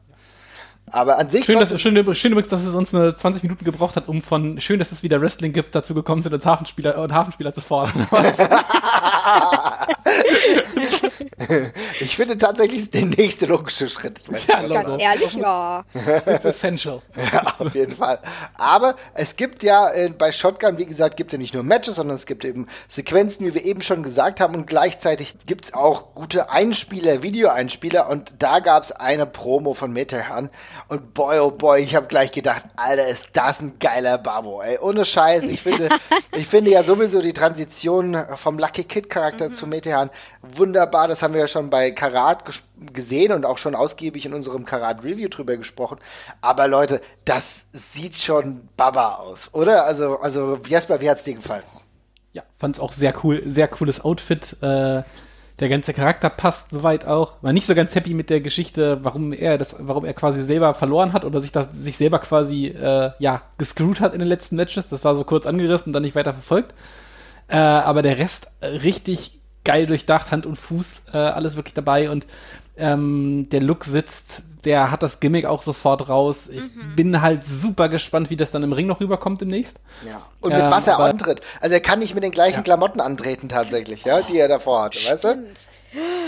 Aber an sich. Schön, dass, schön, schön übrigens, dass es uns eine 20 Minuten gebraucht hat, um von schön, dass es wieder Wrestling gibt, dazu gekommen sind, uns Hafenspieler und Hafenspieler zu fordern. *laughs* ich finde tatsächlich ist der nächste logische Schritt. Ich meine, ja, ganz ehrlich, ja. It's essential. Ja, auf jeden Fall. Aber es gibt ja äh, bei Shotgun, wie gesagt, gibt es ja nicht nur Matches, sondern es gibt eben Sequenzen, wie wir eben schon gesagt haben. Und gleichzeitig gibt es auch gute Einspieler, Videoeinspieler. Und da gab es eine Promo von Metehan. Und boy, oh boy, ich habe gleich gedacht, Alter, ist das ein geiler Babo, ey. Ohne Scheiß. Ich finde, *laughs* ich finde ja sowieso die Transition vom Lucky Kid Charakter mhm. zu Metehan wunderbar. Das haben wir ja schon bei Karat gesehen und auch schon ausgiebig in unserem Karat Review drüber gesprochen. Aber Leute, das sieht schon Baba aus, oder? Also, also Jesper, wie hat's dir gefallen? Ja, fand's auch sehr cool, sehr cooles Outfit. Äh, der ganze Charakter passt soweit auch. War nicht so ganz happy mit der Geschichte, warum er das, warum er quasi selber verloren hat oder sich das, sich selber quasi äh, ja gescrewt hat in den letzten Matches. Das war so kurz angerissen und dann nicht weiter verfolgt. Äh, aber der Rest äh, richtig geil durchdacht, Hand und Fuß, äh, alles wirklich dabei und ähm, der Look sitzt, der hat das Gimmick auch sofort raus. Ich mhm. bin halt super gespannt, wie das dann im Ring noch rüberkommt demnächst. Ja. Und mit ähm, was er antritt. Also er kann nicht mit den gleichen ja. Klamotten antreten tatsächlich, ja, die er davor hatte, weißt du?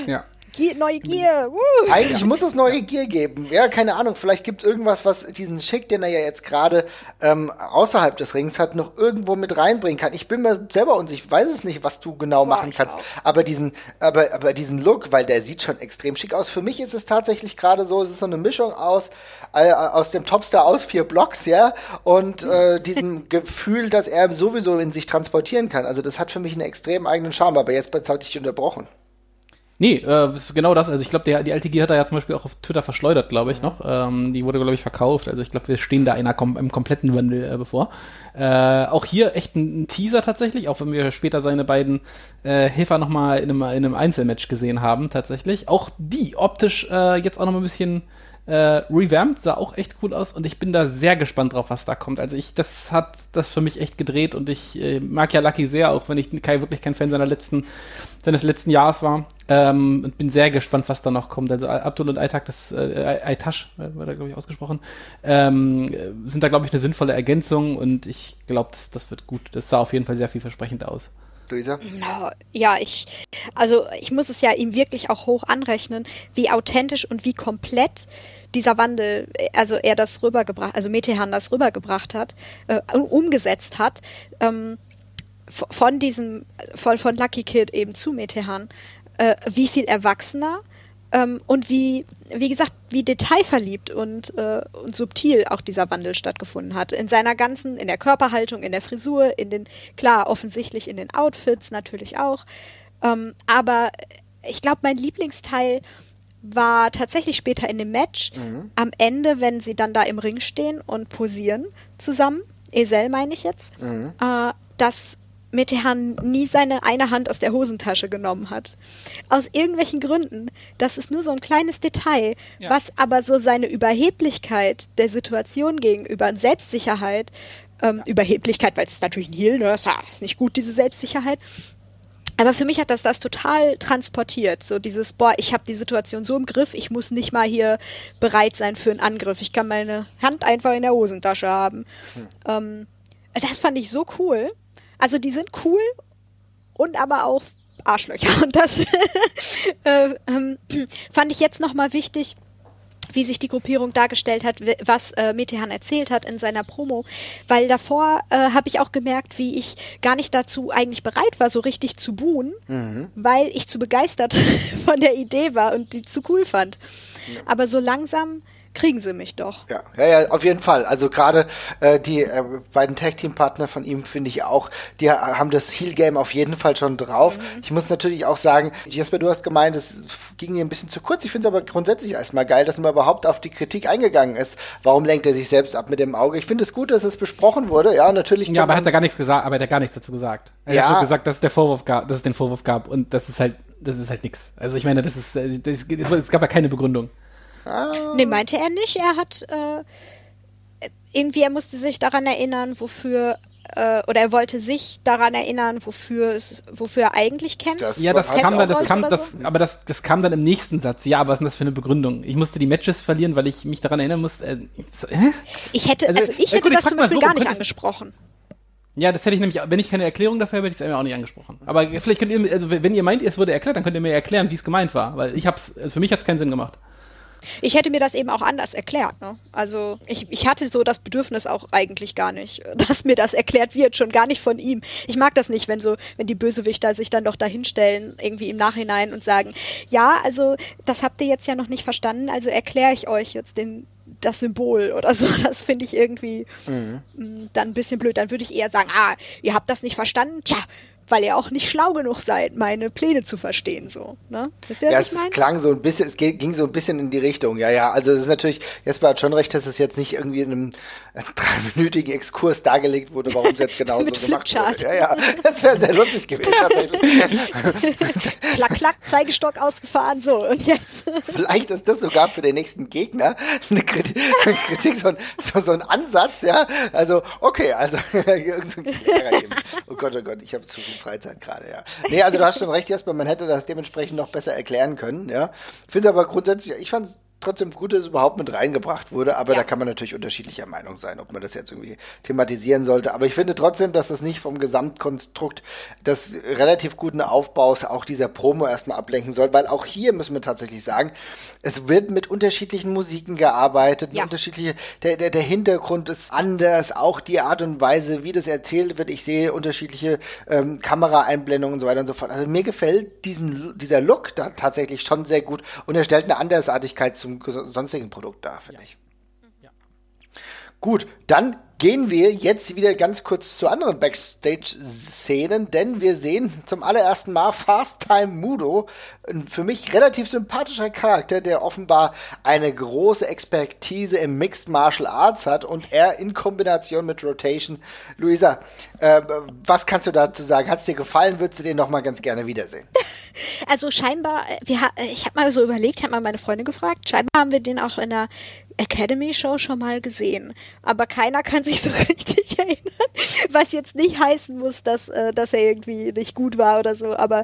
Ja. Gier, neue Gier. Woo. Eigentlich muss es neue Gier geben. Ja, keine Ahnung. Vielleicht gibt es irgendwas, was diesen Schick, den er ja jetzt gerade ähm, außerhalb des Rings hat, noch irgendwo mit reinbringen kann. Ich bin mir selber unsicher. Ich weiß es nicht, was du genau Boah, machen kannst. Auch. Aber diesen, aber, aber diesen Look, weil der sieht schon extrem schick aus. Für mich ist es tatsächlich gerade so, es ist so eine Mischung aus, äh, aus dem Topstar aus vier Blocks, ja, und äh, *laughs* diesem Gefühl, dass er sowieso in sich transportieren kann. Also das hat für mich einen extrem eigenen Charme. Aber jetzt hat dich unterbrochen. Nee, äh, genau das. Also ich glaube, die alte Gier hat er ja zum Beispiel auch auf Twitter verschleudert, glaube ich, noch. Ähm, die wurde, glaube ich, verkauft. Also ich glaube, wir stehen da einer kom im kompletten Wandel äh, bevor. Äh, auch hier echt ein, Teaser tatsächlich, auch wenn wir später seine beiden äh, Helfer nochmal in einem, in einem Einzelmatch gesehen haben, tatsächlich. Auch die optisch äh, jetzt auch nochmal ein bisschen äh, revamped, sah auch echt cool aus und ich bin da sehr gespannt drauf, was da kommt. Also ich, das hat das für mich echt gedreht und ich äh, mag ja Lucky sehr, auch wenn ich kein, wirklich kein Fan seiner letzten, seines letzten Jahres war. Ähm, und bin sehr gespannt, was da noch kommt. Also Abdul und Aitak, das äh, Aitash, äh, war da glaube ich ausgesprochen, ähm, sind da glaube ich eine sinnvolle Ergänzung und ich glaube, das, das wird gut. Das sah auf jeden Fall sehr vielversprechend aus. Luisa? Ja, ich, also ich muss es ja ihm wirklich auch hoch anrechnen, wie authentisch und wie komplett dieser Wandel, also er das rübergebracht, also Metehan das rübergebracht hat, äh, umgesetzt hat, ähm, von diesem, von, von Lucky Kid eben zu Metehan, äh, wie viel erwachsener ähm, und wie, wie gesagt, wie detailverliebt und, äh, und subtil auch dieser Wandel stattgefunden hat. In seiner ganzen, in der Körperhaltung, in der Frisur, in den, klar, offensichtlich in den Outfits natürlich auch. Ähm, aber ich glaube, mein Lieblingsteil war tatsächlich später in dem Match. Mhm. Am Ende, wenn sie dann da im Ring stehen und posieren zusammen, Esel meine ich jetzt, mhm. äh, dass Metehan nie seine eine Hand aus der Hosentasche genommen hat. Aus irgendwelchen Gründen. Das ist nur so ein kleines Detail, ja. was aber so seine Überheblichkeit der Situation gegenüber, Selbstsicherheit, ähm, ja. Überheblichkeit, weil es ist natürlich ein Heal, ne? das ist nicht gut, diese Selbstsicherheit, Aber für mich hat das das total transportiert. So dieses, boah, ich habe die Situation so im Griff, ich muss nicht mal hier bereit sein für einen Angriff. Ich kann meine Hand einfach in der Hosentasche haben. Hm. Ähm, das fand ich so cool. Also die sind cool und aber auch Arschlöcher. Und das *laughs* äh, äh, *clears throat* fand ich jetzt nochmal wichtig wie sich die Gruppierung dargestellt hat, was äh, Metehan erzählt hat in seiner Promo, weil davor äh, habe ich auch gemerkt, wie ich gar nicht dazu eigentlich bereit war, so richtig zu buhen, mhm. weil ich zu begeistert *laughs* von der Idee war und die zu cool fand. Ja. Aber so langsam kriegen sie mich doch. Ja, ja, ja auf jeden Fall. Also gerade äh, die äh, beiden Tag-Team-Partner von ihm finde ich auch, die haben das Heal-Game auf jeden Fall schon drauf. Mhm. Ich muss natürlich auch sagen, Jesper, du hast gemeint, es ging mir ein bisschen zu kurz. Ich finde es aber grundsätzlich erstmal geil, dass man überhaupt auf die Kritik eingegangen ist. Warum lenkt er sich selbst ab mit dem Auge? Ich finde es gut, dass es besprochen wurde. Ja, natürlich. Ja, aber er hat da gar nichts gesagt, aber er hat gar nichts dazu gesagt. Er ja. hat nur gesagt, dass es der Vorwurf gab, dass es den Vorwurf gab und das ist halt das ist halt nichts. Also ich meine, das ist, äh, das, es gab ja keine Begründung. Ah. Nee, meinte er nicht. Er hat äh, irgendwie, er musste sich daran erinnern, wofür äh, oder er wollte sich daran erinnern, wofür es, wofür er eigentlich kämpft. Das ja, das kam dann, das kam, das, so? aber das, das kam dann im nächsten Satz. Ja, aber was ist denn das für eine Begründung? Ich musste die Matches verlieren, weil ich mich daran erinnern muss. Äh, ich hätte, also, also ich hätte gut, das zum Beispiel so, gar nicht angesprochen. Ja, das hätte ich nämlich, wenn ich keine Erklärung dafür habe, hätte ich es auch nicht angesprochen. Aber vielleicht könnt ihr, also wenn ihr meint, es wurde erklärt, dann könnt ihr mir erklären, wie es gemeint war, weil ich hab's, also für mich hat es keinen Sinn gemacht. Ich hätte mir das eben auch anders erklärt. Ne? Also ich, ich hatte so das Bedürfnis auch eigentlich gar nicht, *laughs* dass mir das erklärt wird, schon gar nicht von ihm. Ich mag das nicht, wenn so, wenn die Bösewichter sich dann doch dahinstellen, irgendwie im Nachhinein und sagen, ja, also das habt ihr jetzt ja noch nicht verstanden, also erkläre ich euch jetzt den, das Symbol oder so. *laughs* Das finde ich irgendwie mhm. Mm, dann ein bisschen blöd. Dann würde ich eher sagen, ah, ihr habt das nicht verstanden? Tja, weil ihr auch nicht schlau genug seid, meine Pläne zu verstehen, so, ne? Wisst ihr, ja, es, es klang so ein bisschen, es ging so ein bisschen in die Richtung, ja, ja, also es ist natürlich, Jesper hat schon recht, dass es jetzt nicht irgendwie in einem dreiminütigen Exkurs dargelegt wurde, warum es jetzt *laughs* genau so gemacht wurde. Ja, ja, das wäre sehr lustig gewesen, tatsächlich. klack, klack, Zeigestock ausgefahren, so, und jetzt. Vielleicht ist das sogar für den nächsten Gegner eine Kritik, eine Kritik so, ein, so, so, ein Ansatz, ja, also, okay, also, *laughs* irgend so ein Oh Gott, oh Gott, ich habe zu viel Freizeit gerade, ja. Nee, also du hast schon recht, Jasper, man hätte das dementsprechend noch besser erklären können, ja. Ich finde es aber grundsätzlich, ich fand trotzdem gut, dass es überhaupt mit reingebracht wurde, aber ja. da kann man natürlich unterschiedlicher Meinung sein, ob man das jetzt irgendwie thematisieren sollte. Aber ich finde trotzdem, dass das nicht vom Gesamtkonstrukt des relativ guten Aufbaus auch dieser Promo erstmal ablenken soll, weil auch hier müssen wir tatsächlich sagen, es wird mit unterschiedlichen Musiken gearbeitet, ja. unterschiedliche, der, der, der Hintergrund ist anders, auch die Art und Weise, wie das erzählt wird. Ich sehe unterschiedliche ähm, Kameraeinblendungen und so weiter und so fort. Also mir gefällt diesen, dieser Look da tatsächlich schon sehr gut und er stellt eine Andersartigkeit zu zum sonstigen Produkt da, finde ja. ich. Ja. Gut, dann gehen wir jetzt wieder ganz kurz zu anderen Backstage-Szenen, denn wir sehen zum allerersten Mal Fast Time Mudo, ein für mich relativ sympathischer Charakter, der offenbar eine große Expertise im Mixed Martial Arts hat und er in Kombination mit Rotation. Luisa, äh, was kannst du dazu sagen? Hat es dir gefallen? Würdest du den noch mal ganz gerne wiedersehen? *laughs* Also scheinbar, wir, ich habe mal so überlegt, habe mal meine Freunde gefragt, scheinbar haben wir den auch in der Academy Show schon mal gesehen, aber keiner kann sich so *laughs* richtig erinnern, was jetzt nicht heißen muss, dass, äh, dass er irgendwie nicht gut war oder so, aber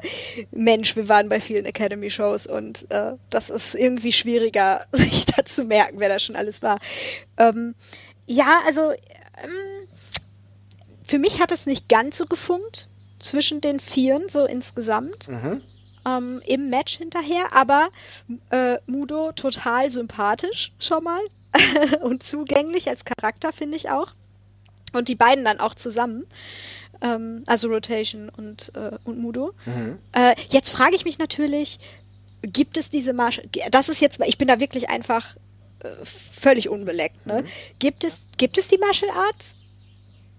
Mensch, wir waren bei vielen Academy Shows und äh, das ist irgendwie schwieriger, *laughs* sich da zu merken, wer da schon alles war. Ähm, ja, also ähm, für mich hat es nicht ganz so gefunkt zwischen den Vieren, so insgesamt. Mhm. Ähm, im Match hinterher, aber äh, Mudo total sympathisch schon mal *laughs* und zugänglich als Charakter, finde ich auch. Und die beiden dann auch zusammen. Ähm, also Rotation und, äh, und Mudo. Mhm. Äh, jetzt frage ich mich natürlich, gibt es diese Marsch. Das ist jetzt, ich bin da wirklich einfach äh, völlig unbeleckt. Ne? Mhm. Gibt, es, gibt es die Martial Arts,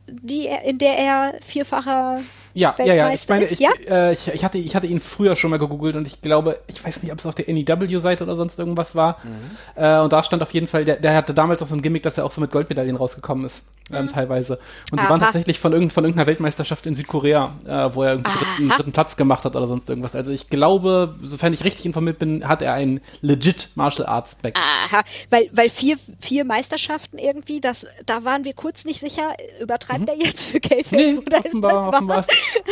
die, in der er vierfacher ja, ja, ja. Ich meine, ich, ja? Äh, ich, ich, hatte, ich hatte ihn früher schon mal gegoogelt und ich glaube, ich weiß nicht, ob es auf der NEW-Seite oder sonst irgendwas war. Mhm. Äh, und da stand auf jeden Fall, der, der hatte damals auch so ein Gimmick, dass er auch so mit Goldmedaillen rausgekommen ist, ähm, mhm. teilweise. Und die waren tatsächlich von, irgend, von irgendeiner Weltmeisterschaft in Südkorea, äh, wo er irgendwie dritten, dritten, Platz gemacht hat oder sonst irgendwas. Also ich glaube, sofern ich richtig informiert bin, hat er einen legit Martial Arts Back. Aha, weil, weil vier, vier Meisterschaften irgendwie, das, da waren wir kurz nicht sicher, übertreibt mhm. er jetzt für K-Film nee, oder offenbar, ist das offenbar,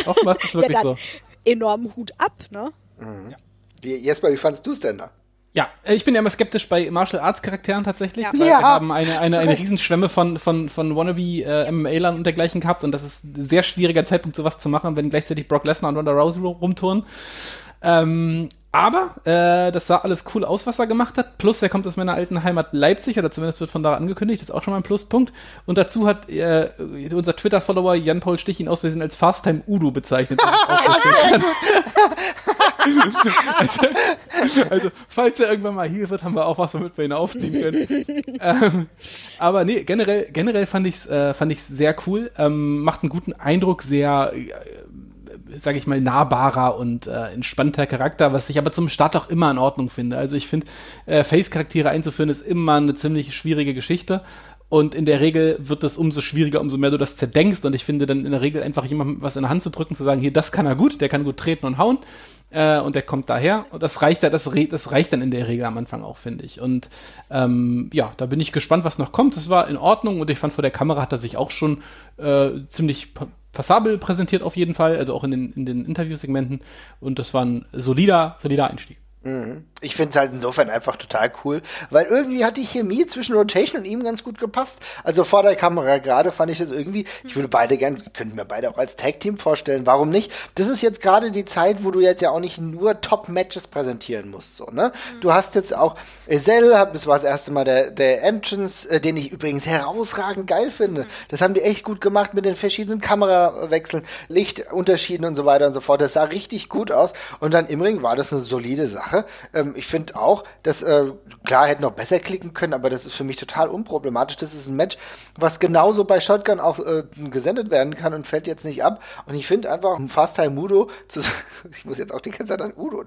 Offenbar ist das wirklich ja, so. enormen Hut ab, ne? Mhm. Ja. Wie, Jesper, wie fandest du es denn da? Ja, äh, ich bin ja immer skeptisch bei Martial Arts Charakteren tatsächlich. Ja. Weil ja. Wir haben eine, eine, eine Riesenschwemme von, von, von Wannabe äh, MMA-Lern und dergleichen gehabt und das ist ein sehr schwieriger Zeitpunkt, sowas zu machen, wenn gleichzeitig Brock Lesnar und Ronda Rousey rumtouren. Ähm, aber äh, das sah alles cool aus, was er gemacht hat. Plus, er kommt aus meiner alten Heimat Leipzig, oder zumindest wird von da angekündigt. Das ist auch schon mal ein Pluspunkt. Und dazu hat äh, unser Twitter-Follower Jan-Paul Stich ihn auswesend als Fasttime Udo bezeichnet. *laughs* *laughs* also, also, falls er irgendwann mal hier wird, haben wir auch was, womit wir ihn aufziehen können. ähm, aber nee, generell, generell fand ich es äh, fand ich's sehr cool. Ähm, macht einen guten Eindruck, sehr äh, sage ich mal, nahbarer und äh, entspannter Charakter, was ich aber zum Start auch immer in Ordnung finde. Also ich finde, äh, Face-Charaktere einzuführen ist immer eine ziemlich schwierige Geschichte. Und in der Regel wird es umso schwieriger, umso mehr du das zerdenkst. Und ich finde dann in der Regel einfach jemandem was in der Hand zu drücken, zu sagen, hier, das kann er gut, der kann gut treten und hauen. Äh, und der kommt daher. Und das reicht, das, das reicht dann in der Regel am Anfang auch, finde ich. Und ähm, ja, da bin ich gespannt, was noch kommt. Es war in Ordnung und ich fand, vor der Kamera hat er sich auch schon äh, ziemlich passabel präsentiert auf jeden Fall, also auch in den, in den Interviewsegmenten. Und das war ein solider, solider Einstieg. Mhm. Ich finde es halt insofern einfach total cool, weil irgendwie hat die Chemie zwischen Rotation und ihm ganz gut gepasst. Also vor der Kamera gerade fand ich das irgendwie, ich würde beide gerne, könnten mir beide auch als Tag-Team vorstellen, warum nicht? Das ist jetzt gerade die Zeit, wo du jetzt ja auch nicht nur Top-Matches präsentieren musst, so, ne? Mhm. Du hast jetzt auch Ezel, das war das erste Mal der, der Entrance, äh, den ich übrigens herausragend geil finde. Mhm. Das haben die echt gut gemacht mit den verschiedenen Kamerawechseln, Lichtunterschieden und so weiter und so fort. Das sah richtig gut aus und dann im Ring war das eine solide Sache. Ähm, ich finde auch, dass, äh, klar, hätten noch besser klicken können, aber das ist für mich total unproblematisch. Das ist ein Match, was genauso bei Shotgun auch äh, gesendet werden kann und fällt jetzt nicht ab. Und ich finde einfach, ein Fast Time Udo, zu, *laughs* ich muss jetzt auch die ganze Zeit an Udo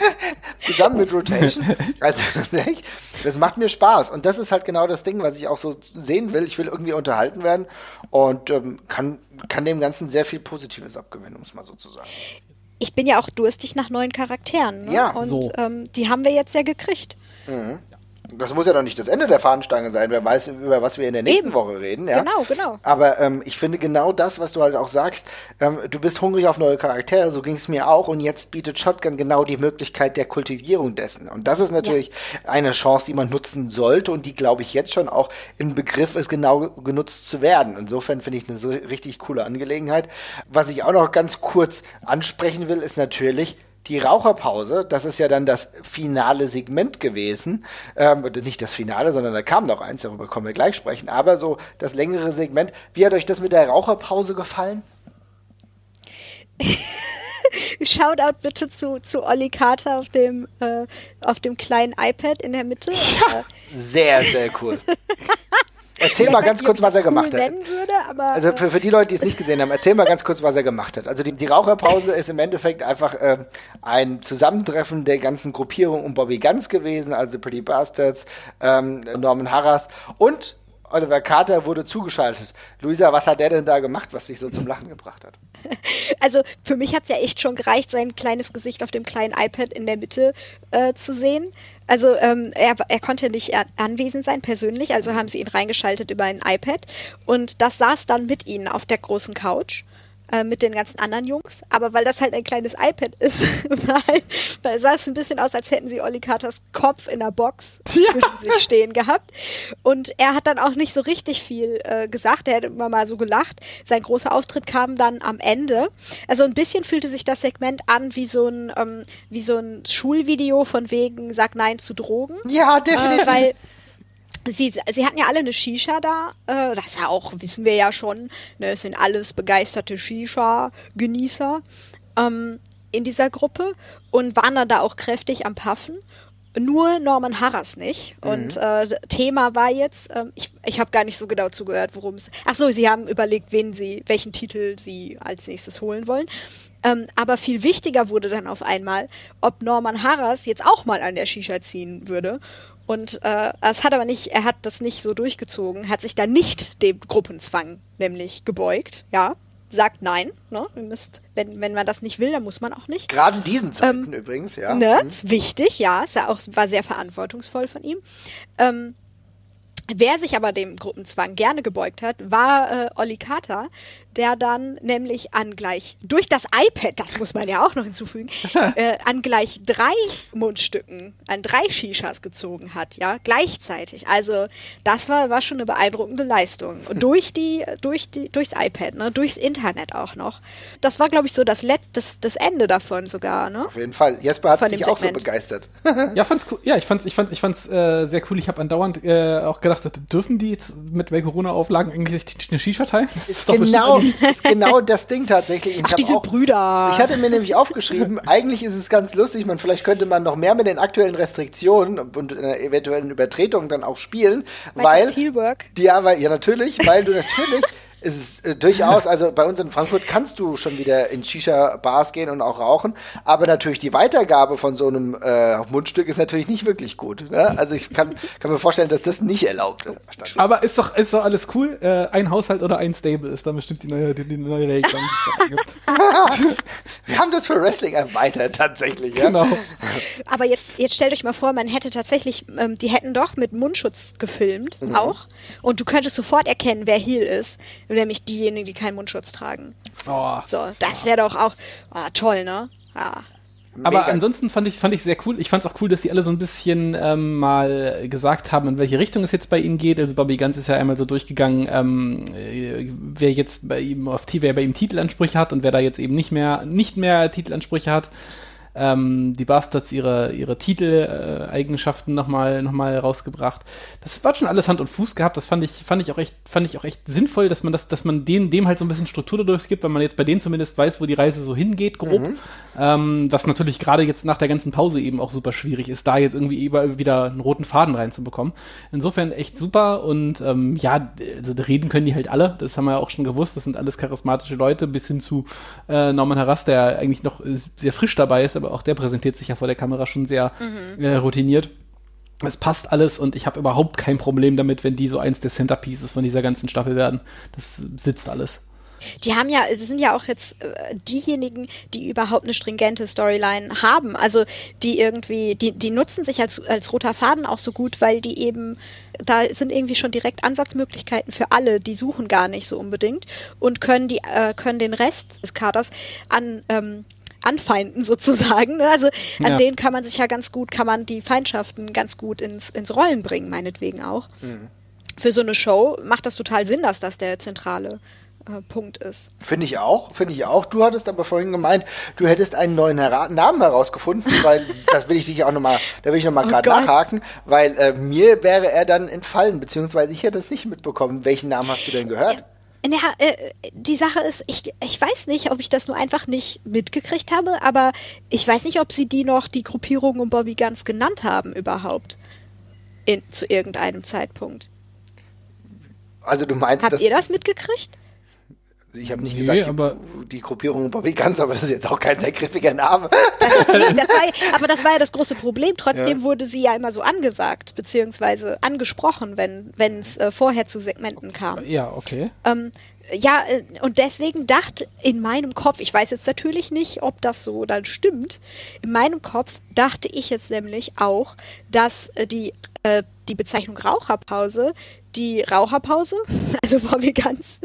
*laughs* zusammen mit Rotation. *laughs* Also, das macht mir Spaß. Und das ist halt genau das Ding, was ich auch so sehen will. Ich will irgendwie unterhalten werden und ähm, kann, kann dem Ganzen sehr viel Positives abgewinnen, um es mal so zu sagen ich bin ja auch durstig nach neuen Charakteren. Ne? Ja, und so. ähm, die haben wir jetzt ja gekriegt. Mhm. Das muss ja noch nicht das Ende der Fahnenstange sein. Wer weiß, über was wir in der nächsten Eben. Woche reden. Ja? Genau, genau. Aber ähm, ich finde genau das, was du halt auch sagst. Ähm, du bist hungrig auf neue Charaktere, so ging es mir auch. Und jetzt bietet Shotgun genau die Möglichkeit der Kultivierung dessen. Und das ist natürlich ja. eine Chance, die man nutzen sollte und die, glaube ich, jetzt schon auch im Begriff ist, genau genutzt zu werden. Insofern finde ich eine so richtig coole Angelegenheit. Was ich auch noch ganz kurz ansprechen will, ist natürlich, die Raucherpause, das ist ja dann das finale Segment gewesen. Ähm, nicht das Finale, sondern da kam noch eins, darüber kommen wir gleich sprechen. Aber so das längere Segment. Wie hat euch das mit der Raucherpause gefallen? *laughs* Shoutout bitte zu, zu Olli Carter auf dem, äh, auf dem kleinen iPad in der Mitte. Ja, sehr, sehr cool. *laughs* Erzähl mal ganz kurz, was er gemacht hat. Würde, also für, für die Leute, die es nicht gesehen haben, erzähl mal ganz kurz, was er gemacht hat. Also die, die Raucherpause ist im Endeffekt einfach äh, ein Zusammentreffen der ganzen Gruppierung um Bobby Guns gewesen, also Pretty Bastards, ähm, Norman Harras und Oliver Carter wurde zugeschaltet. Luisa, was hat der denn da gemacht, was dich so zum Lachen gebracht hat? *laughs* Also für mich hat es ja echt schon gereicht, sein kleines Gesicht auf dem kleinen iPad in der Mitte äh, zu sehen. Also ähm, er, er konnte nicht anwesend sein persönlich, also haben sie ihn reingeschaltet über ein iPad. Und das saß dann mit ihnen auf der großen Couch äh, mit den ganzen anderen Jungs. Aber weil das halt ein kleines iPad ist, *laughs* weil, weil sah es ein bisschen aus, als hätten sie Olli Carters Kopf in der Box ja. zwischen sich stehen gehabt. Und er hat dann auch nicht so richtig viel äh, gesagt. Er hat immer mal so gelacht. Sein großer Auftritt kam dann am Ende. Also ein bisschen fühlte sich das Segment an wie so ein, ähm, wie so ein Schulvideo von wegen Sag Nein zu Drogen. Ja, definitiv. Äh, weil Sie, sie hatten ja alle eine Shisha da. Äh, das ja auch, wissen wir ja schon. Ne, es sind alles begeisterte Shisha-Genießer ähm, in dieser Gruppe und waren dann da auch kräftig am Paffen. Nur Norman Harras nicht. Mhm. Und äh, Thema war jetzt, äh, ich, ich habe gar nicht so genau zugehört, worum es. Ach so, sie haben überlegt, wen sie, welchen Titel sie als nächstes holen wollen. Ähm, aber viel wichtiger wurde dann auf einmal, ob Norman Harras jetzt auch mal an der Shisha ziehen würde. Und äh, es hat aber nicht, er hat das nicht so durchgezogen, hat sich da nicht dem Gruppenzwang nämlich gebeugt, ja. Sagt nein, ne? Ihr müsst, wenn, wenn man das nicht will, dann muss man auch nicht. Gerade in diesen Zeiten ähm, übrigens, ja. Ne? Mhm. Ist wichtig, ja. Ist ja auch, war sehr verantwortungsvoll von ihm. Ähm, Wer sich aber dem Gruppenzwang gerne gebeugt hat, war äh, Olli Carter, der dann nämlich an gleich, durch das iPad, das muss man ja auch noch hinzufügen, *laughs* äh, an gleich drei Mundstücken, an drei Shishas gezogen hat, ja, gleichzeitig. Also das war, war schon eine beeindruckende Leistung. Und *laughs* durch die, durch die, durchs iPad, ne, durchs Internet auch noch. Das war, glaube ich, so das, Let das, das Ende davon sogar, ne? Auf jeden Fall. Jesper hat sich auch so begeistert. *laughs* ja, fand's cool. Ja, ich fand's, ich fand's, ich fand's äh, sehr cool. Ich habe andauernd äh, auch gedacht, dürfen die jetzt mit Corona-Auflagen eigentlich eine Shisha teilen? Das ist, ist genau, ist genau das Ding tatsächlich. Ich Ach, diese auch, Brüder. Ich hatte mir nämlich aufgeschrieben, eigentlich ist es ganz lustig, man, vielleicht könnte man noch mehr mit den aktuellen Restriktionen und äh, eventuellen Übertretungen dann auch spielen, Meinst weil. Teamwork? Ja, weil, ja, natürlich, weil du natürlich *laughs* ist es äh, durchaus, also bei uns in Frankfurt kannst du schon wieder in Shisha-Bars gehen und auch rauchen, aber natürlich die Weitergabe von so einem äh, Mundstück ist natürlich nicht wirklich gut. Ne? Also ich kann, kann mir vorstellen, dass das nicht erlaubt ist. Aber ist doch, ist doch alles cool. Äh, ein Haushalt oder ein Stable ist dann bestimmt die neue, die, die neue Regelung. *laughs* Wir haben das für Wrestling erweitert tatsächlich. Ja? Genau. Aber jetzt, jetzt stellt euch mal vor, man hätte tatsächlich, ähm, die hätten doch mit Mundschutz gefilmt, mhm. auch. Und du könntest sofort erkennen, wer Heel ist nämlich diejenigen, die keinen Mundschutz tragen. Oh, so, das wäre doch auch oh, toll, ne? Ja. Aber Mega. ansonsten fand ich fand ich sehr cool. Ich fand es auch cool, dass sie alle so ein bisschen ähm, mal gesagt haben, in welche Richtung es jetzt bei ihnen geht. Also Bobby Ganz ist ja einmal so durchgegangen, ähm, äh, wer jetzt bei ihm auf wer bei ihm Titelansprüche hat und wer da jetzt eben nicht mehr nicht mehr Titelansprüche hat ähm, die Bastards ihre, ihre Titeleigenschaften äh, nochmal noch mal rausgebracht. Das war schon alles Hand und Fuß gehabt. Das fand ich, fand ich auch echt, fand ich auch echt sinnvoll, dass man das, dass man dem, dem halt so ein bisschen Struktur dadurch gibt, weil man jetzt bei denen zumindest weiß, wo die Reise so hingeht, grob. Mhm. Ähm, was natürlich gerade jetzt nach der ganzen Pause eben auch super schwierig ist, da jetzt irgendwie wieder einen roten Faden reinzubekommen. Insofern echt super und ähm, ja, also reden können die halt alle. Das haben wir ja auch schon gewusst. Das sind alles charismatische Leute, bis hin zu äh, Norman Harras, der eigentlich noch sehr frisch dabei ist, aber auch der präsentiert sich ja vor der Kamera schon sehr mhm. äh, routiniert. Es passt alles und ich habe überhaupt kein Problem damit, wenn die so eins der Centerpieces von dieser ganzen Staffel werden. Das sitzt alles. Die haben ja, das sind ja auch jetzt äh, diejenigen, die überhaupt eine stringente Storyline haben. Also die irgendwie, die, die nutzen sich als, als roter Faden auch so gut, weil die eben, da sind irgendwie schon direkt Ansatzmöglichkeiten für alle, die suchen gar nicht so unbedingt und können die, äh, können den Rest des Kaders an ähm, anfeinden sozusagen. Ne? Also an ja. denen kann man sich ja ganz gut, kann man die Feindschaften ganz gut ins, ins Rollen bringen, meinetwegen auch. Mhm. Für so eine Show macht das total Sinn, dass das der zentrale äh, Punkt ist. Finde ich auch, finde ich auch. Du hattest aber vorhin gemeint, du hättest einen neuen Her Namen herausgefunden, *laughs* weil das will ich dich auch nochmal, da will ich nochmal gerade oh nachhaken, weil äh, mir wäre er dann entfallen, beziehungsweise ich hätte es nicht mitbekommen. Welchen Namen hast du denn gehört? Ja, äh, die Sache ist, ich, ich weiß nicht, ob ich das nur einfach nicht mitgekriegt habe, aber ich weiß nicht, ob sie die noch, die Gruppierung um Bobby Guns genannt haben überhaupt. In, zu irgendeinem Zeitpunkt. Also du meinst, Habt ihr das mitgekriegt? Ich habe nicht nee, gesagt, aber die, die Gruppierung Bobby Guns, aber das ist jetzt auch kein sehr griffiger Name. Das, nee, das war, aber das war ja das große Problem. Trotzdem ja. wurde sie ja immer so angesagt, beziehungsweise angesprochen, wenn es äh, vorher zu Segmenten kam. Ja, okay. Ähm, ja, äh, und deswegen dachte in meinem Kopf, ich weiß jetzt natürlich nicht, ob das so dann stimmt, in meinem Kopf dachte ich jetzt nämlich auch, dass äh, die, äh, die Bezeichnung Raucherpause die Raucherpause, *laughs* also Bobby Guns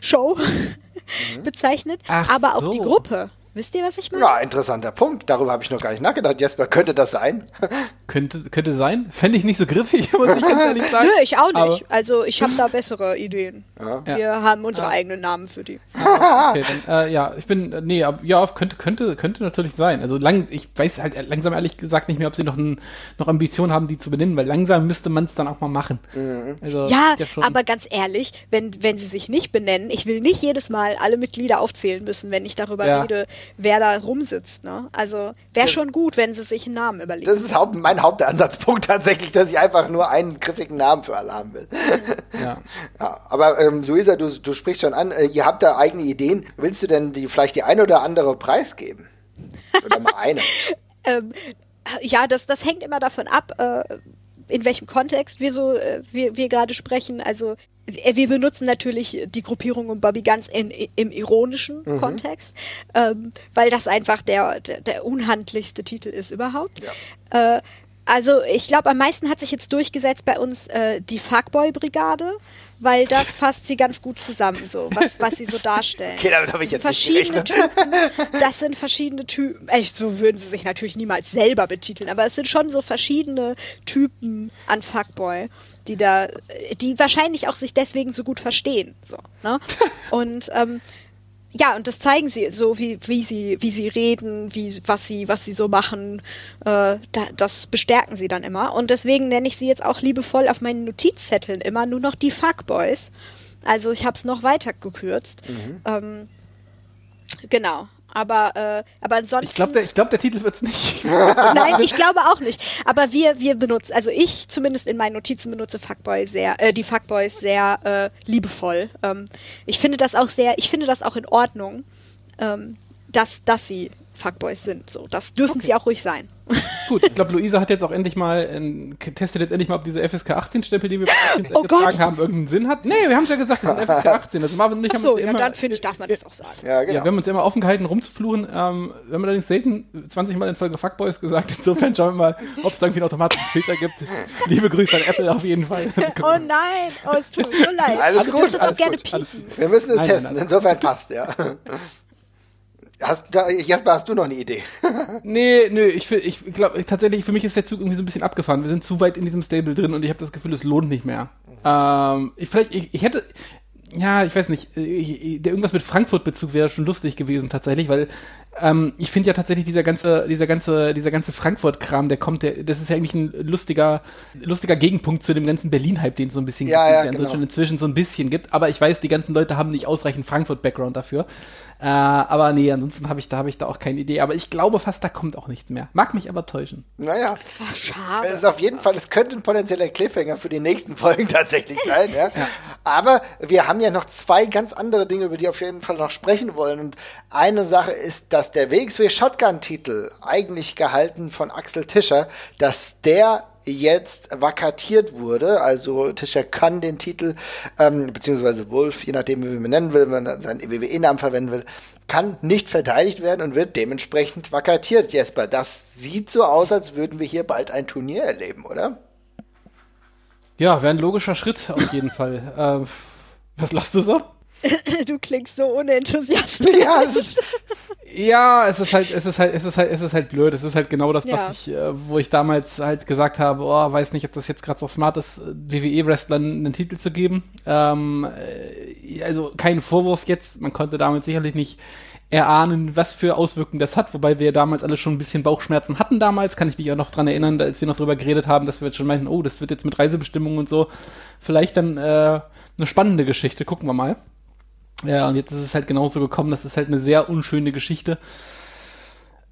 Show mhm. bezeichnet, Ach aber auch so. die Gruppe. Wisst ihr, was ich meine? Ja, interessanter Punkt. Darüber habe ich noch gar nicht nachgedacht. Jesper, könnte das sein? *laughs* könnte, könnte sein. Fände ich nicht so griffig, *laughs* muss ich ganz ehrlich sagen. Nö, ich auch nicht. Aber also ich habe da bessere Ideen. Ja. Wir ja. haben unsere ja. eigenen Namen für die. Ah, okay, dann, äh, ja, ich bin, äh, nee, ja, könnte, könnte, könnte natürlich sein. Also lang, ich weiß halt langsam ehrlich gesagt nicht mehr, ob sie noch, ein, noch Ambitionen haben, die zu benennen, weil langsam müsste man es dann auch mal machen. Mhm. Also, ja, aber ganz ehrlich, wenn, wenn sie sich nicht benennen, ich will nicht jedes Mal alle Mitglieder aufzählen müssen, wenn ich darüber rede, wer da rumsitzt. Ne? Also wäre schon gut, wenn sie sich einen Namen überlegen. Das ist Haupt, mein Hauptansatzpunkt *laughs* tatsächlich, dass ich einfach nur einen griffigen Namen für alle haben will. *laughs* Ja. ja aber ähm, Luisa, du, du sprichst schon an, äh, ihr habt da eigene Ideen. Willst du denn die, vielleicht die eine oder andere Preis geben? Oder mal eine? *laughs* ähm, ja, das, das hängt immer davon ab, äh, in welchem Kontext wir so, äh, wir, wir gerade sprechen. Also äh, wir benutzen natürlich die Gruppierung um Bobby ganz in, im ironischen mhm. Kontext, ähm, weil das einfach der, der, der, unhandlichste Titel ist überhaupt. Ja. Äh, Also ich glaube, am meisten hat sich jetzt durchgesetzt bei uns äh, die Fuckboy-Brigade, weil das fasst sie ganz gut zusammen, so was, was sie so *laughs* darstellen. Okay, damit habe ich jetzt verschiedene. Typen, das sind verschiedene Typen. Echt, so würden sie sich natürlich niemals selber betiteln, aber es sind schon so verschiedene Typen an Fuckboy, die da, die wahrscheinlich auch sich deswegen so gut verstehen. So, ne? *laughs* Und ähm, ja, und das zeigen sie so, wie, wie sie, wie sie reden, wie, was sie, was sie so machen. Äh, da, das bestärken sie dann immer. Und deswegen nenne ich sie jetzt auch liebevoll auf meinen Notizzetteln immer nur noch die Fuckboys. Also ich habe es noch weiter gekürzt. Mhm. Ähm, genau. Aber, äh, aber ansonsten. Ich glaube, der, glaub, der Titel wird es nicht. *laughs* Nein, ich glaube auch nicht. Aber wir, wir benutzen, also ich zumindest in meinen Notizen benutze Fuckboy sehr, äh, die Fuckboys sehr äh, liebevoll. Ähm, ich finde das auch sehr, ich finde das auch in Ordnung, ähm, dass, dass sie Fuckboys sind. So, das dürfen okay. sie auch ruhig sein. *laughs* Gut, ich glaube, Luisa hat jetzt auch endlich mal, äh, testet jetzt endlich mal, ob diese FSK 18-Stempel, die wir oh getragen haben, irgendeinen Sinn hat. Nee, wir haben es ja gesagt, das sind FSK 18. Also Marvin und ich Ach so, ja, immer, dann finde ich, darf man das auch sagen. Ja, genau. Ja, wir haben uns immer offen gehalten, rumzufluchen. Ähm, wir haben allerdings selten 20 Mal in Folge Fuckboys gesagt. Insofern schauen wir mal, ob es da irgendwie einen automatischen Filter gibt. Liebe Grüße an Apple auf jeden Fall. *laughs* oh nein, oh, es tut mir leid. Alles also, gut, alles gerne gut. Piepen. Wir müssen es nein, testen, nein, nein. insofern passt, ja. Hast, Jasper, hast du noch eine Idee? *laughs* nee, nö, ich, ich glaube, tatsächlich, für mich ist der Zug irgendwie so ein bisschen abgefahren. Wir sind zu weit in diesem Stable drin und ich habe das Gefühl, es lohnt nicht mehr. Ähm, ich, vielleicht, ich, ich hätte, ja, ich weiß nicht, äh, der irgendwas mit Frankfurt-Bezug wäre schon lustig gewesen tatsächlich, weil ähm, ich finde ja tatsächlich dieser ganze, dieser ganze, dieser ganze Frankfurt-Kram, der kommt, der, das ist ja eigentlich ein lustiger, lustiger Gegenpunkt zu dem ganzen Berlin-Hype, den es so ein bisschen ja, gibt, ja, der in genau. Deutschland inzwischen so ein bisschen gibt. Aber ich weiß, die ganzen Leute haben nicht ausreichend Frankfurt-Background dafür. Äh, aber nee, ansonsten habe ich da habe ich da auch keine Idee. Aber ich glaube fast, da kommt auch nichts mehr. Mag mich aber täuschen. Naja. Ach, schade. Es ist auf jeden Fall, es könnte ein potenzieller Cliffhanger für die nächsten Folgen *laughs* tatsächlich sein, ja? ja. Aber wir haben ja noch zwei ganz andere Dinge, über die wir auf jeden Fall noch sprechen wollen. Und eine Sache ist, dass der WXW Shotgun-Titel, eigentlich gehalten von Axel Tischer, dass der jetzt vakatiert wurde. Also Tischer kann den Titel, ähm, beziehungsweise Wolf, je nachdem, wie man nennen will, wenn man seinen WWE-Namen verwenden will, kann nicht verteidigt werden und wird dementsprechend vakatiert. Jesper, das sieht so aus, als würden wir hier bald ein Turnier erleben, oder? Ja, wäre ein logischer Schritt auf jeden Fall. Äh, was lachst du so? *laughs* du klingst so unenthusiastisch. Ja, ja, es ist halt, es ist halt, es ist halt, es ist halt blöd. Es ist halt genau das, ja. was ich, äh, wo ich damals halt gesagt habe, oh, weiß nicht, ob das jetzt gerade so smart ist, WWE-Wrestlern einen Titel zu geben. Ähm, äh, also kein Vorwurf jetzt. Man konnte damit sicherlich nicht erahnen, was für Auswirkungen das hat, wobei wir damals alle schon ein bisschen Bauchschmerzen hatten damals, kann ich mich auch noch dran erinnern, als wir noch drüber geredet haben, dass wir jetzt schon meinten, oh, das wird jetzt mit Reisebestimmungen und so vielleicht dann äh, eine spannende Geschichte, gucken wir mal. Ja, und jetzt ist es halt genauso gekommen. Das ist halt eine sehr unschöne Geschichte.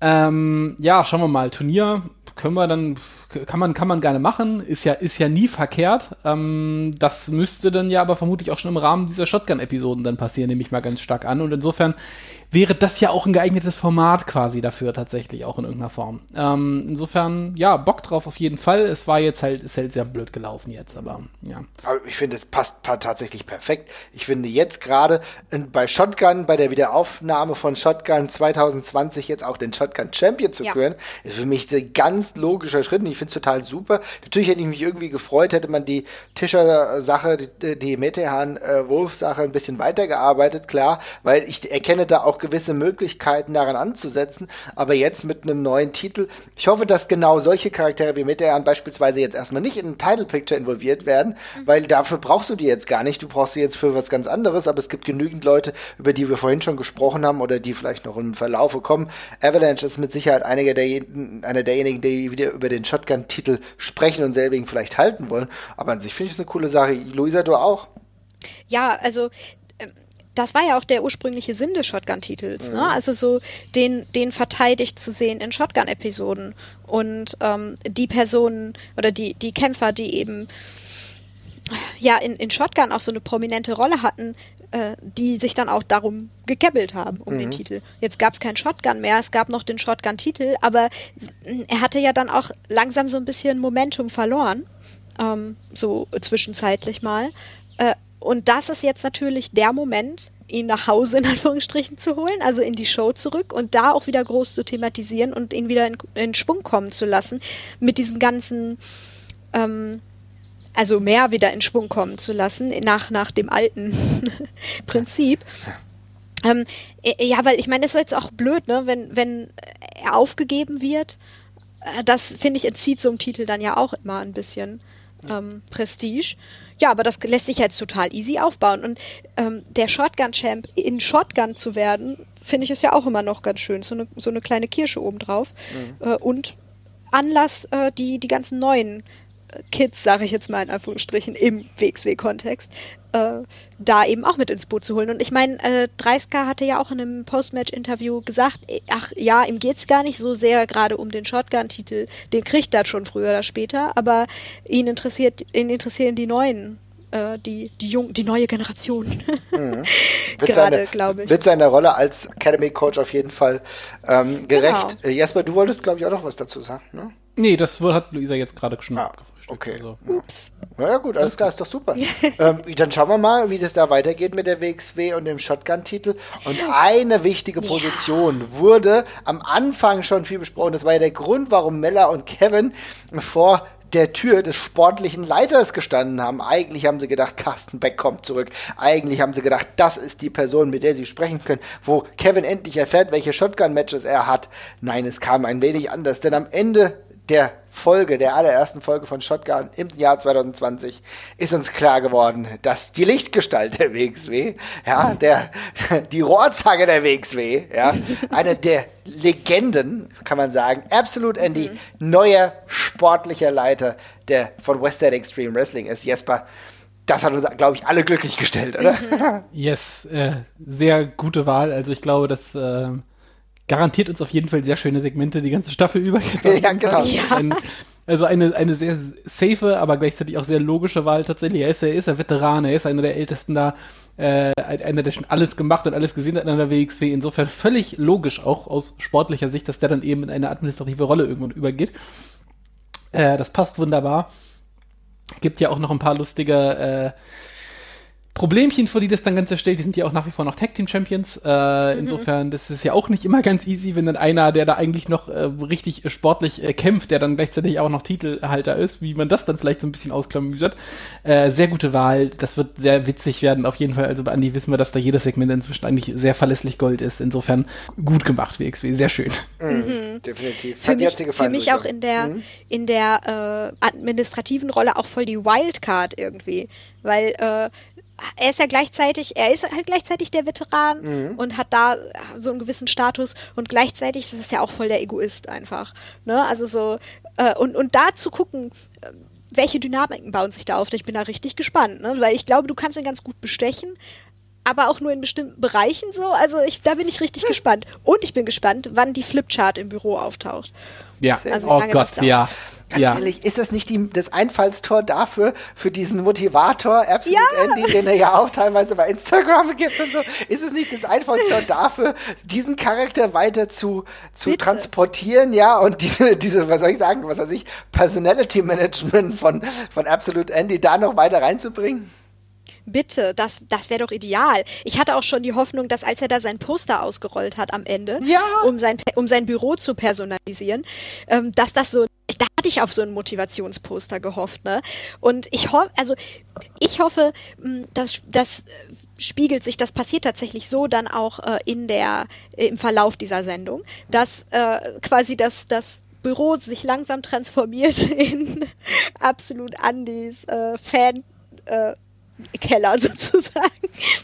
Ähm, ja, schauen wir mal. Turnier können wir dann, kann man, kann man gerne machen. Ist ja, ist ja nie verkehrt. Ähm, das müsste dann ja aber vermutlich auch schon im Rahmen dieser Shotgun-Episoden dann passieren, nehme ich mal ganz stark an. Und insofern wäre das ja auch ein geeignetes Format quasi dafür tatsächlich auch in irgendeiner Form. Ähm, insofern, ja, Bock drauf auf jeden Fall. Es war jetzt halt, ist halt sehr blöd gelaufen jetzt, aber ja. Aber ich finde, es passt tatsächlich perfekt. Ich finde jetzt gerade bei Shotgun, bei der Wiederaufnahme von Shotgun 2020 jetzt auch den Shotgun Champion zu ja. küren, ist für mich ein ganz logischer Schritt ich finde es total super. Natürlich hätte ich mich irgendwie gefreut, hätte man die Tischer-Sache, die, die Metehan-Wolf-Sache ein bisschen weitergearbeitet, klar, weil ich erkenne da auch gewisse Möglichkeiten daran anzusetzen. Aber jetzt mit einem neuen Titel, ich hoffe, dass genau solche Charaktere wie Metean beispielsweise jetzt erstmal nicht in ein Title Picture involviert werden, mhm. weil dafür brauchst du die jetzt gar nicht. Du brauchst sie jetzt für was ganz anderes. Aber es gibt genügend Leute, über die wir vorhin schon gesprochen haben oder die vielleicht noch im Verlaufe kommen. Avalanche ist mit Sicherheit einer, der, einer derjenigen, die wieder über den Shotgun-Titel sprechen und selbigen vielleicht halten wollen. Aber an sich finde ich es eine coole Sache. Luisa, du auch? Ja, also das war ja auch der ursprüngliche Sinn des Shotgun-Titels, ne? mhm. ne? Also so den, den verteidigt zu sehen in Shotgun-Episoden. Und ähm, die Personen oder die, die Kämpfer, die eben ja in, in Shotgun auch so eine prominente Rolle hatten, äh, die sich dann auch darum gekebbelt haben, um mhm. den Titel. Jetzt gab es keinen Shotgun mehr, es gab noch den Shotgun-Titel, aber er hatte ja dann auch langsam so ein bisschen Momentum verloren, ähm, so zwischenzeitlich mal. Äh, und das ist jetzt natürlich der Moment, ihn nach Hause in Anführungsstrichen zu holen, also in die Show zurück und da auch wieder groß zu thematisieren und ihn wieder in, in Schwung kommen zu lassen mit diesen ganzen, ähm, also mehr wieder in Schwung kommen zu lassen nach, nach dem alten *laughs* Prinzip. Ähm, äh, ja, weil ich meine, es ist jetzt auch blöd, ne, wenn, wenn er aufgegeben wird. Äh, das, finde ich, entzieht so einem Titel dann ja auch immer ein bisschen ähm, Prestige. Ja, aber das lässt sich jetzt total easy aufbauen. Und ähm, der Shotgun-Champ in Shotgun zu werden, finde ich, ist ja auch immer noch ganz schön. So eine, so eine kleine Kirsche obendrauf. Mhm. Äh, und Anlass, äh, die, die ganzen neuen Kids, sage ich jetzt mal in Anführungsstrichen, im WXW-Kontext, äh, da eben auch mit ins Boot zu holen. Und ich meine, äh, Dreisker hatte ja auch in einem Postmatch-Interview gesagt, äh, ach ja, ihm geht es gar nicht so sehr gerade um den Shotgun-Titel, den kriegt er schon früher oder später, aber ihn interessiert, ihn interessieren die neuen äh, die, die, jung, die neue Generation. Mhm. *laughs* Gerade, glaube ich. Wird seiner Rolle als Academy Coach auf jeden Fall ähm, gerecht. Genau. Äh, Jesper, du wolltest, glaube ich, auch noch was dazu sagen, ne? Nee, das hat Luisa jetzt gerade schon ah, Okay. Also, Ups. Na ja, gut, alles klar, ist doch super. *laughs* ähm, dann schauen wir mal, wie das da weitergeht mit der WXW und dem Shotgun-Titel. Und eine wichtige Position ja. wurde am Anfang schon viel besprochen. Das war ja der Grund, warum Mella und Kevin vor der Tür des sportlichen Leiters gestanden haben. Eigentlich haben sie gedacht, Carsten Beck kommt zurück. Eigentlich haben sie gedacht, das ist die Person, mit der sie sprechen können, wo Kevin endlich erfährt, welche Shotgun-Matches er hat. Nein, es kam ein wenig anders, denn am Ende der Folge, der allerersten Folge von Shotgun im Jahr 2020 ist uns klar geworden, dass die Lichtgestalt der WXW, ja, der, *laughs* die Rohrzange der WXW, ja, eine der Legenden, kann man sagen, Absolute Andy, mhm. neuer sportlicher Leiter der von Westside Extreme Wrestling ist. Jesper, das hat uns, glaube ich, alle glücklich gestellt, oder? Mhm. Yes, äh, sehr gute Wahl. Also ich glaube, dass äh, garantiert uns auf jeden Fall sehr schöne Segmente die ganze Staffel über. *laughs* ja, genau. Ja. Ein, also eine, eine sehr safe, aber gleichzeitig auch sehr logische Wahl tatsächlich. Er ist, er ist ein Veteran, er ist einer der Ältesten da, äh, einer, der schon alles gemacht und alles gesehen hat in der WXW. Insofern völlig logisch auch aus sportlicher Sicht, dass der dann eben in eine administrative Rolle irgendwann übergeht. Äh, das passt wunderbar. Gibt ja auch noch ein paar lustige äh, Problemchen, vor die das dann Ganze stellt, die sind ja auch nach wie vor noch Tag Team Champions. Äh, mhm. Insofern, das ist ja auch nicht immer ganz easy, wenn dann einer, der da eigentlich noch äh, richtig sportlich äh, kämpft, der dann gleichzeitig auch noch Titelhalter ist, wie man das dann vielleicht so ein bisschen ausklamüsert. Äh, sehr gute Wahl. Das wird sehr witzig werden, auf jeden Fall. Also bei Andi wissen wir, dass da jedes Segment inzwischen eigentlich sehr verlässlich Gold ist. Insofern gut gemacht, WXW. Sehr schön. Mhm. mhm. Definitiv. Für Hat mich, gefallen, für mich auch in der, mhm. in der äh, administrativen Rolle auch voll die Wildcard irgendwie. Weil äh, er ist ja gleichzeitig, er ist halt gleichzeitig der Veteran mhm. und hat da so einen gewissen Status und gleichzeitig ist es ja auch voll der Egoist einfach. Ne? Also so, äh, und, und da zu gucken, äh, welche Dynamiken bauen sich da auf, ich bin da richtig gespannt, ne? weil ich glaube, du kannst ihn ganz gut bestechen, aber auch nur in bestimmten Bereichen so. Also ich, da bin ich richtig gespannt. Und ich bin gespannt, wann die Flipchart im Büro auftaucht. Ja, also, oh Gott, ja. Ganz ja. ehrlich, ist das nicht die, das Einfallstor dafür, für diesen Motivator, Absolute ja. Andy, den er ja auch teilweise bei Instagram gibt und so? Ist es nicht das Einfallstor dafür, diesen Charakter weiter zu, zu transportieren, ja, und diese, diese, was soll ich sagen, was weiß ich, Personality Management von, von Absolute Andy da noch weiter reinzubringen? Bitte, das, das wäre doch ideal. Ich hatte auch schon die Hoffnung, dass als er da sein Poster ausgerollt hat am Ende, ja. um, sein, um sein Büro zu personalisieren, ähm, dass das so, da hatte ich auf so ein Motivationsposter gehofft, ne? Und ich hoffe, also ich hoffe, hm, dass das spiegelt sich, das passiert tatsächlich so dann auch äh, in der, äh, im Verlauf dieser Sendung, dass äh, quasi das, das Büro sich langsam transformiert *laughs* in absolut Andys äh, Fan. Keller *laughs* sozusagen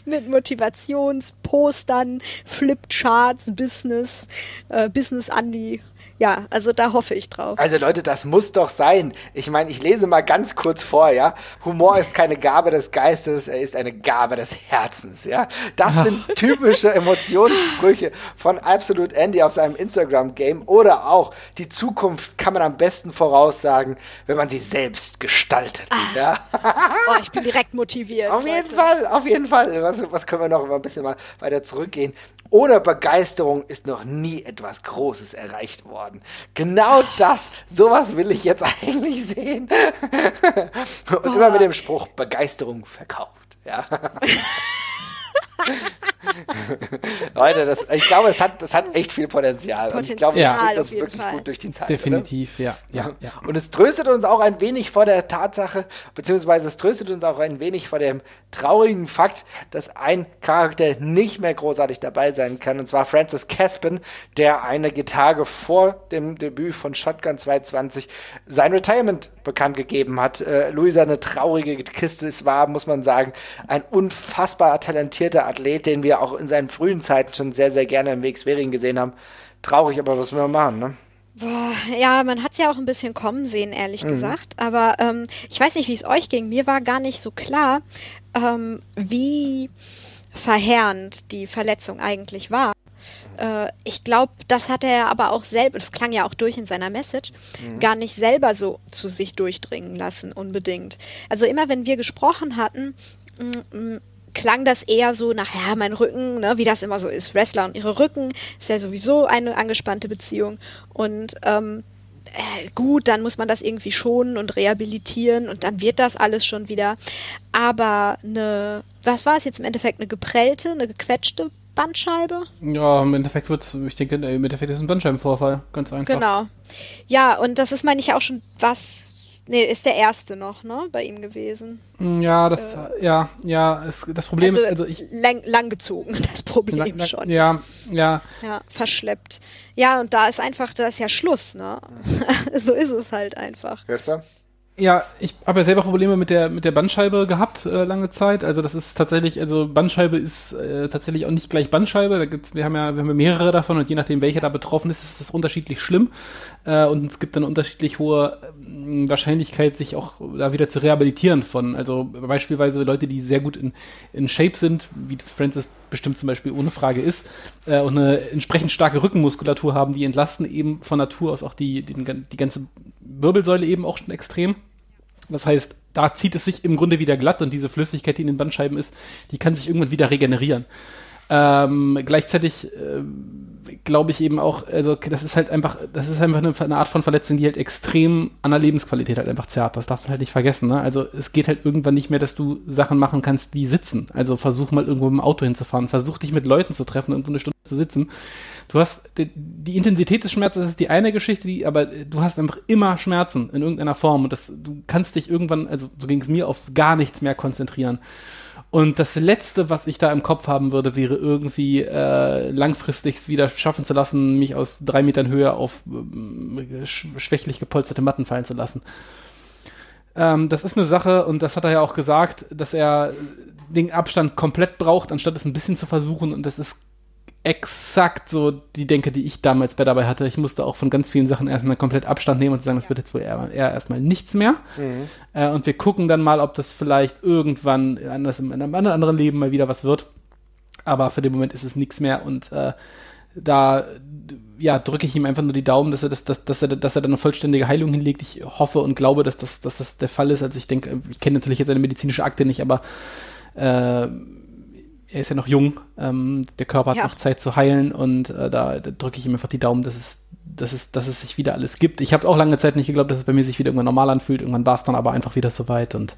mit Motivationspostern, Flipcharts, Business, äh, Business Andy ja, also da hoffe ich drauf. Also Leute, das muss doch sein. Ich meine, ich lese mal ganz kurz vor, ja. Humor ist keine Gabe des Geistes, er ist eine Gabe des Herzens, ja. Das *laughs* sind typische Emotionssprüche von Absolute Andy auf seinem Instagram-Game oder auch die Zukunft kann man am besten voraussagen, wenn man sie selbst gestaltet, ah. ja. *laughs* Oh, ich bin direkt motiviert. Auf jeden Fall, auf jeden Fall. Was, was können wir noch ein bisschen mal weiter zurückgehen? Ohne Begeisterung ist noch nie etwas Großes erreicht worden. Genau das, sowas will ich jetzt *laughs* eigentlich sehen. Und immer mit dem Spruch, Begeisterung verkauft. Ja. *laughs* *laughs* *laughs* Leute, das, ich glaube, es hat, das hat echt viel Potenzial. Potenzial und ich glaube, es bringt uns wirklich Fall. gut durch die Zeit. Definitiv, ja, ja, ja. Und es tröstet uns auch ein wenig vor der Tatsache, beziehungsweise es tröstet uns auch ein wenig vor dem traurigen Fakt, dass ein Charakter nicht mehr großartig dabei sein kann, und zwar Francis Caspin, der einige Tage vor dem Debüt von Shotgun 220 sein Retirement bekannt gegeben hat. Äh, Luisa eine traurige Kiste. Es war, muss man sagen, ein unfassbar talentierter Athlet, den wir auch in seinen frühen Zeiten schon sehr, sehr gerne im Weg Schwering gesehen haben. Traurig, aber was wir machen, ne? Boah, ja, man hat es ja auch ein bisschen kommen sehen, ehrlich mhm. gesagt. Aber ähm, ich weiß nicht, wie es euch ging. Mir war gar nicht so klar, ähm, wie verheerend die Verletzung eigentlich war. Äh, ich glaube, das hat er aber auch selber, das klang ja auch durch in seiner Message, mhm. gar nicht selber so zu sich durchdringen lassen, unbedingt. Also immer wenn wir gesprochen hatten, mm, mm, klang das eher so nach, ja, mein Rücken, ne, wie das immer so ist. Wrestler und ihre Rücken ist ja sowieso eine angespannte Beziehung. Und ähm, äh, gut, dann muss man das irgendwie schonen und rehabilitieren und dann wird das alles schon wieder. Aber eine, was war es jetzt im Endeffekt, eine geprellte, eine gequetschte Bandscheibe? Ja, im Endeffekt wird ich denke, im Endeffekt ist es ein Bandscheibenvorfall, ganz einfach. Genau. Ja, und das ist, meine ich, auch schon was Nee, ist der erste noch, ne, bei ihm gewesen. Mm, ja, das, äh, ja, ja, es, das Problem also, ist, also ich. Lang, langgezogen, *laughs* das Problem lang, lang, schon. Ja, ja. Ja, verschleppt. Ja, und da ist einfach, da ist ja Schluss, ne? *laughs* so ist es halt einfach. Jesper? Ja, ich habe ja selber Probleme mit der mit der Bandscheibe gehabt äh, lange Zeit. Also das ist tatsächlich, also Bandscheibe ist äh, tatsächlich auch nicht gleich Bandscheibe. Da gibt's, wir haben ja wir haben mehrere davon und je nachdem welcher da betroffen ist, ist das unterschiedlich schlimm. Äh, und es gibt dann unterschiedlich hohe äh, Wahrscheinlichkeit, sich auch da wieder zu rehabilitieren von. Also beispielsweise Leute, die sehr gut in, in Shape sind, wie das Francis bestimmt zum Beispiel ohne Frage ist, äh, und eine entsprechend starke Rückenmuskulatur haben, die entlasten eben von Natur aus auch die, die, die ganze Wirbelsäule eben auch schon extrem. Das heißt, da zieht es sich im Grunde wieder glatt und diese Flüssigkeit, die in den Bandscheiben ist, die kann sich irgendwann wieder regenerieren. Ähm, gleichzeitig äh, glaube ich eben auch, also das ist halt einfach, das ist einfach eine, eine, Art von Verletzung, die halt extrem an der Lebensqualität halt einfach zerrt. Das darf man halt nicht vergessen. Ne? Also es geht halt irgendwann nicht mehr, dass du Sachen machen kannst wie sitzen. Also versuch mal irgendwo im Auto hinzufahren, versuch dich mit Leuten zu treffen, irgendwo eine Stunde zu sitzen. Du hast die, die Intensität des Schmerzes ist die eine Geschichte, die, aber du hast einfach immer Schmerzen in irgendeiner Form und das, du kannst dich irgendwann, also so ging es mir, auf gar nichts mehr konzentrieren. Und das Letzte, was ich da im Kopf haben würde, wäre irgendwie äh, langfristig wieder schaffen zu lassen, mich aus drei Metern Höhe auf äh, schwächlich gepolsterte Matten fallen zu lassen. Ähm, das ist eine Sache, und das hat er ja auch gesagt, dass er den Abstand komplett braucht, anstatt es ein bisschen zu versuchen. Und das ist exakt so die Denke, die ich damals bei dabei hatte. Ich musste auch von ganz vielen Sachen erstmal komplett Abstand nehmen und sagen, das wird jetzt wohl eher, eher erstmal nichts mehr. Mhm. Äh, und wir gucken dann mal, ob das vielleicht irgendwann anders in einem anderen Leben mal wieder was wird. Aber für den Moment ist es nichts mehr und äh, da ja, drücke ich ihm einfach nur die Daumen, dass er, das, dass, dass, er, dass er da eine vollständige Heilung hinlegt. Ich hoffe und glaube, dass das, dass das der Fall ist. Also ich denke, ich kenne natürlich jetzt seine medizinische Akte nicht, aber äh, er ist ja noch jung, ähm, der Körper hat ja. noch Zeit zu heilen und äh, da, da drücke ich ihm einfach die Daumen, dass es, dass es, dass es sich wieder alles gibt. Ich habe auch lange Zeit nicht geglaubt, dass es bei mir sich wieder irgendwann normal anfühlt. Irgendwann war es dann aber einfach wieder soweit und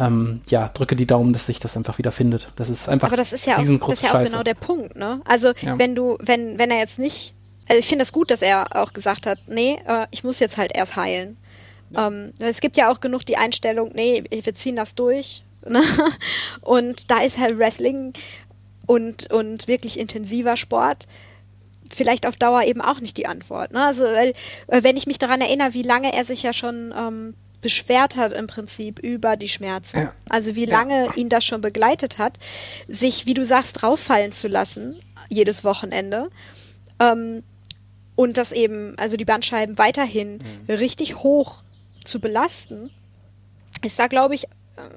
ähm, ja, drücke die Daumen, dass sich das einfach wieder findet. Das ist einfach. Aber das ist ja auch, das ist ja auch genau der Punkt, ne? Also ja. wenn du, wenn, wenn er jetzt nicht, also ich finde das gut, dass er auch gesagt hat, nee, äh, ich muss jetzt halt erst heilen. Ja. Ähm, es gibt ja auch genug die Einstellung, nee, wir ziehen das durch Ne? Und da ist halt Wrestling und, und wirklich intensiver Sport vielleicht auf Dauer eben auch nicht die Antwort. Ne? Also, weil, äh, wenn ich mich daran erinnere, wie lange er sich ja schon ähm, beschwert hat im Prinzip über die Schmerzen. Ja. Also wie lange ja. ihn das schon begleitet hat, sich, wie du sagst, drauffallen zu lassen, jedes Wochenende. Ähm, und das eben, also die Bandscheiben weiterhin mhm. richtig hoch zu belasten, ist da, glaube ich,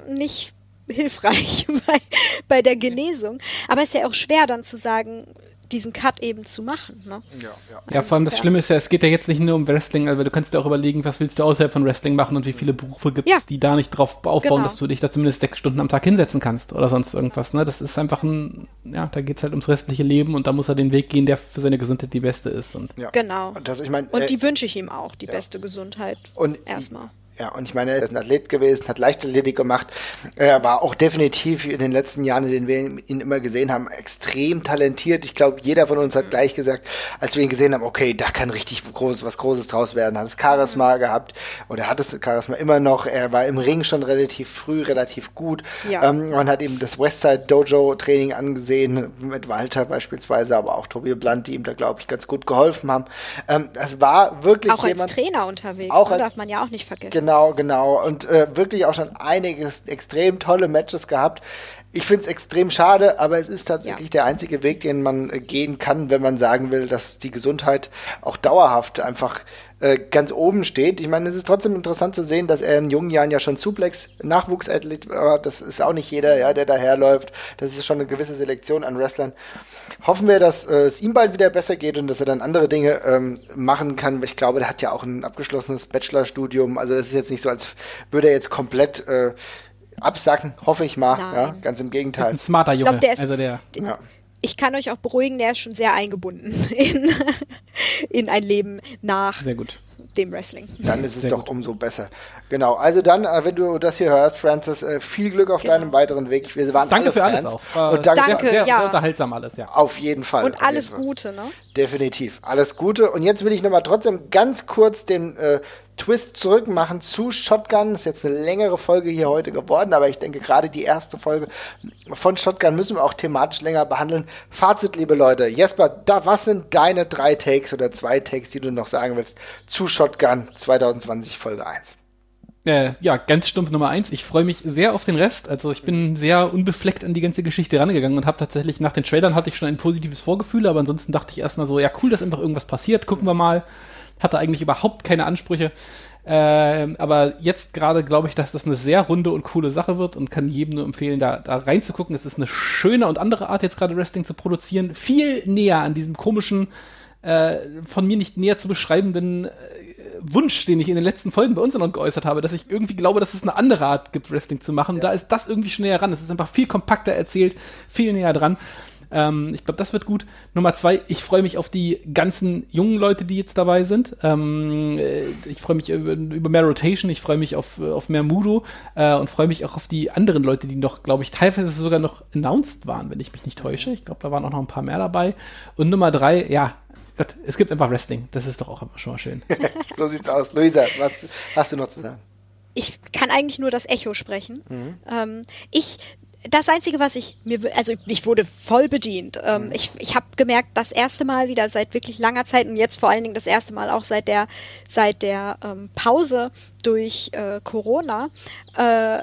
nicht hilfreich *laughs* bei, bei der Genesung. Aber es ist ja auch schwer dann zu sagen, diesen Cut eben zu machen. Ne? Ja, ja. ja, vor allem das ja. Schlimme ist ja, es geht ja jetzt nicht nur um Wrestling, aber du kannst dir auch überlegen, was willst du außerhalb von Wrestling machen und wie viele Berufe gibt es, die da nicht drauf aufbauen, genau. dass du dich da zumindest sechs Stunden am Tag hinsetzen kannst oder sonst irgendwas. Ne? Das ist einfach ein, ja, da geht es halt ums restliche Leben und da muss er den Weg gehen, der für seine Gesundheit die beste ist. Und Genau. Und, das, ich mein, und die wünsche ich ihm auch, die beste Gesundheit. Und erstmal Ja, und ich meine, er ist ein Athlet gewesen, hat Leichtathletik gemacht. Er war auch definitiv in den letzten Jahren, in denen wir ihn immer gesehen haben, extrem talentiert. Ich glaube, jeder von uns hat gleich gesagt, als wir ihn gesehen haben, okay, da kann richtig groß, was Großes draus werden. Hat es Charisma mhm. gehabt oder hat es Charisma immer noch. Er war im Ring schon relativ früh, relativ gut. Ja. Ähm, man hat ihm das Westside Dojo Training angesehen, mit Walter beispielsweise, aber auch Tobi Blunt, die ihm da, glaube ich, ganz gut geholfen haben. Ähm, es war wirklich auch jemand, als Trainer unterwegs, auch ne? als, darf man ja auch nicht vergessen. Genau Genau. Und äh, wirklich auch schon einiges extrem tolle Matches gehabt. Ich finde es extrem schade, aber es ist tatsächlich ja. der einzige Weg, den man äh, gehen kann, wenn man sagen will, dass die Gesundheit auch dauerhaft einfach äh, ganz oben steht. Ich meine, es ist trotzdem interessant zu sehen, dass er in jungen Jahren ja schon Suplex Nachwuchsathlet war. Das ist auch nicht jeder, ja, der daherläuft. Das ist schon eine gewisse Selektion an Wrestlern. Hoffen wir, dass äh, es ihm bald wieder besser geht und dass er dann andere Dinge ähm, machen kann. Ich glaube, der hat ja auch ein abgeschlossenes Bachelorstudium. Also das ist jetzt nicht so, als würde er jetzt komplett äh, absacken, hoffe ich mal. Ja, ganz im Gegenteil. Das ist ein smarter Junge. Ich glaub, der ist, also der. Ja ich kann euch auch beruhigen, der ist schon sehr eingebunden *laughs* in, in ein Leben nach dem Wrestling. Dann ist es sehr doch gut. umso besser. Genau, also dann, äh, wenn du das hier hörst, Francis, äh, viel Glück auf genau. deinem weiteren Weg. Wir waren danke für Fans. alles auch. Und danke, danke sehr, ja. sehr unterhaltsam alles, ja. Auf jeden Fall. Und alles Gute, ne? Definitiv, alles Gute. Und jetzt will ich nochmal trotzdem ganz kurz den äh, Twist zurück machen zu Shotgun. Ist jetzt eine längere Folge hier heute geworden, aber ich denke, gerade die erste Folge von Shotgun müssen wir auch thematisch länger behandeln. Fazit, liebe Leute. Jesper, da, was sind deine drei Takes oder zwei Takes, die du noch sagen willst zu Shotgun 2020 Folge 1? Äh, ja, ganz stumpf Nummer eins. Ich freue mich sehr auf den Rest. Also ich bin sehr unbefleckt an die ganze Geschichte rangegangen und habe tatsächlich nach den Trailern hatte ich schon ein positives Vorgefühl, aber ansonsten dachte ich erstmal so, ja cool, dass einfach irgendwas passiert. Gucken wir mal hatte eigentlich überhaupt keine Ansprüche. Ähm, aber jetzt gerade glaube ich, dass das eine sehr runde und coole Sache wird und kann jedem nur empfehlen, da, da reinzugucken. Es ist eine schöne und andere Art, jetzt gerade Wrestling zu produzieren. Viel näher an diesem komischen, äh, von mir nicht näher zu beschreibenden äh, Wunsch, den ich in den letzten Folgen bei uns noch geäußert habe, dass ich irgendwie glaube, dass es eine andere Art gibt, Wrestling zu machen. Ja. Da ist das irgendwie schon näher ran. Es ist einfach viel kompakter erzählt, viel näher dran. Ähm, ich glaube, das wird gut. Nummer zwei, ich freue mich auf die ganzen jungen Leute, die jetzt dabei sind. Ähm, äh, ich freue mich über, über, mehr Rotation, ich freue mich auf, auf mehr Mudo äh, und freue mich auch auf die anderen Leute, die noch, glaube ich, teilweise sogar noch announced waren, wenn ich mich nicht täusche. Ich glaube, da waren auch noch ein paar mehr dabei. Und Nummer drei, ja, Gott, es gibt einfach Wrestling. Das ist doch auch immer schon mal schön. *laughs* so sieht's aus. Luisa, was hast du noch zu sagen? ich kann eigentlich nur das Echo sprechen. Mhm. Ähm, ich das Einzige, was ich mir, also ich wurde voll bedient. Ähm, mhm. Ich, ich habe gemerkt, das erste Mal wieder seit wirklich langer Zeit und jetzt vor allen Dingen das erste Mal auch seit der, seit der ähm, Pause durch äh, Corona, äh,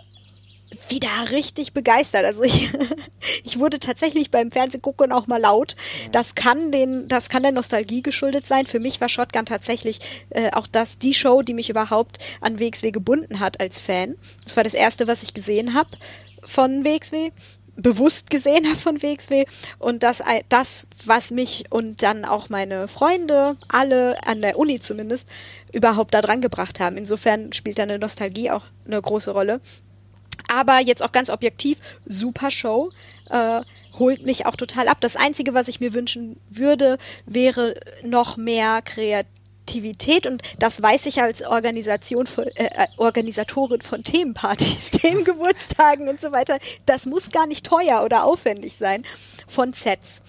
wieder richtig begeistert. Also ich, *laughs* ich wurde tatsächlich beim Fernsehgucken auch mal laut. Das kann den, das kann der Nostalgie geschuldet sein. Für mich war Shotgun tatsächlich äh, auch das die Show, die mich überhaupt an WXW gebunden hat als Fan. Das war das erste, was ich gesehen habe von WXW bewusst gesehen habe von WXW und das, das, was mich und dann auch meine Freunde, alle an der Uni zumindest, überhaupt da dran gebracht haben. Insofern spielt da eine Nostalgie auch eine große Rolle. Aber jetzt auch ganz objektiv, super Show. Äh, holt mich auch total ab. Das Einzige, was ich mir wünschen würde, wäre noch mehr Kreativität und das weiß ich als Organisation von, äh, äh Organisatorin von Themenpartys, *laughs* Themengeburtstagen und so weiter. Das muss gar nicht teuer oder aufwendig sein von Sets.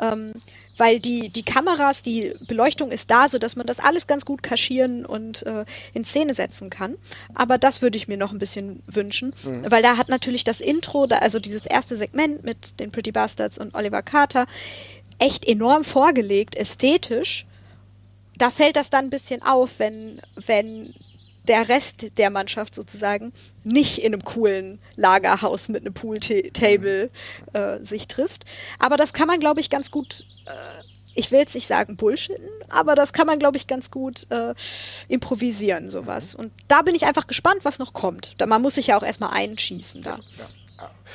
Ähm, weil die, die Kameras, die Beleuchtung ist da, sodass man das alles ganz gut kaschieren und äh, in Szene setzen kann. Aber das würde ich mir noch ein bisschen wünschen, mhm. weil da hat natürlich das Intro, da, also dieses erste Segment mit den Pretty Bastards und Oliver Carter, echt enorm vorgelegt, ästhetisch da fällt das dann ein bisschen auf, wenn, wenn der Rest der Mannschaft sozusagen nicht in einem coolen Lagerhaus mit einem Pooltable äh, sich trifft. Aber das kann man, glaube ich, ganz gut, äh, ich will jetzt nicht sagen bullshitten, aber das kann man, glaube ich, ganz gut äh, improvisieren, sowas. Und da bin ich einfach gespannt, was noch kommt. Da, man muss sich ja auch erstmal einschießen da. Ja.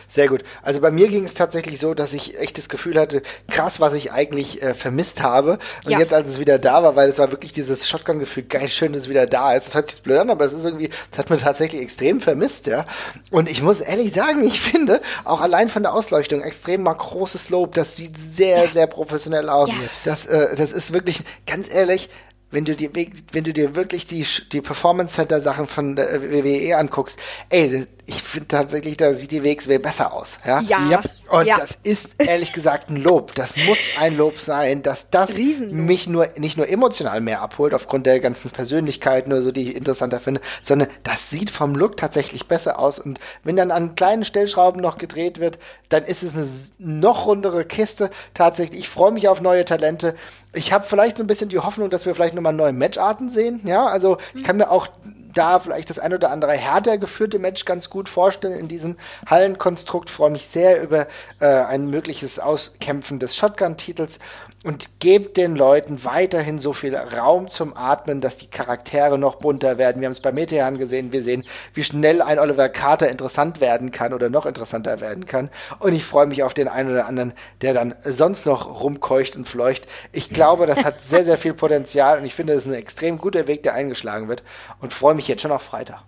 Sehr gut. Also bei mir ging es tatsächlich so, dass ich echt das Gefühl hatte, krass, was ich eigentlich äh, vermisst habe. Und ja. jetzt, als es wieder da war, weil es war wirklich dieses Shotgun-Gefühl, geil, schön, dass es wieder da ist. Das hört sich blöd an, aber es ist irgendwie, das hat man tatsächlich extrem vermisst, ja. Und ich muss ehrlich sagen, ich finde, auch allein von der Ausleuchtung extrem mal großes Lob. Das sieht sehr, ja. sehr professionell aus. Yes. Das, äh, das ist wirklich, ganz ehrlich, wenn du dir, wenn du dir wirklich die, die Performance Center Sachen von der WWE anguckst, ey, ich finde tatsächlich, da sieht die WXW besser aus. Ja. ja. Und ja. das ist ehrlich gesagt ein Lob. Das muss ein Lob sein, dass das mich nur, nicht nur emotional mehr abholt, aufgrund der ganzen Persönlichkeiten oder so, die ich interessanter finde, sondern das sieht vom Look tatsächlich besser aus. Und wenn dann an kleinen Stellschrauben noch gedreht wird, dann ist es eine noch rundere Kiste. Tatsächlich, ich freue mich auf neue Talente. Ich habe vielleicht so ein bisschen die Hoffnung, dass wir vielleicht nochmal neue Matcharten sehen. Ja, also ich kann mir auch da vielleicht das ein oder andere härter geführte Match ganz gut vorstellen in diesem Hallenkonstrukt. Freue mich sehr über äh, ein mögliches Auskämpfen des Shotgun-Titels und gebt den Leuten weiterhin so viel Raum zum Atmen, dass die Charaktere noch bunter werden. Wir haben es bei Metehan gesehen, wir sehen, wie schnell ein Oliver Carter interessant werden kann oder noch interessanter werden kann. Und ich freue mich auf den einen oder anderen, der dann sonst noch rumkeucht und fleucht. Ich glaube, das hat sehr, sehr viel Potenzial und ich finde, das ist ein extrem guter Weg, der eingeschlagen wird und freue mich jetzt schon auf Freitag.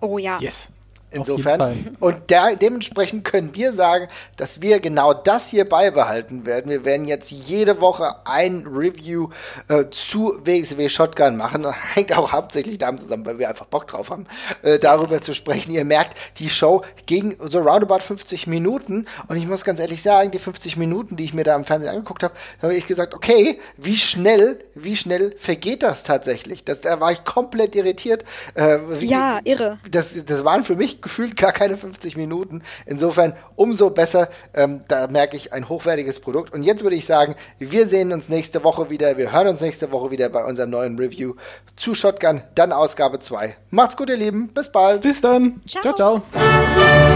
Oh ja. Yes. Insofern. Und der, dementsprechend können wir sagen, dass wir genau das hier beibehalten werden. Wir werden jetzt jede Woche ein Review äh, zu WXW Shotgun machen. Das *laughs* hängt auch hauptsächlich damit zusammen, weil wir einfach Bock drauf haben, äh, darüber zu sprechen. Ihr merkt, die Show ging so roundabout 50 Minuten. Und ich muss ganz ehrlich sagen, die 50 Minuten, die ich mir da im Fernsehen angeguckt habe, da habe ich gesagt, okay, wie schnell, wie schnell vergeht das tatsächlich? Das, da war ich komplett irritiert. Äh, wie, ja, irre. Das, das waren für mich gefühlt gar keine 50 Minuten. Insofern umso besser. Ähm, da merke ich ein hochwertiges Produkt. Und jetzt würde ich sagen, wir sehen uns nächste Woche wieder. Wir hören uns nächste Woche wieder bei unserem neuen Review zu Shotgun, dann Ausgabe 2. Macht's gut, ihr Lieben. Bis bald. Bis dann. ciao. ciao. ciao.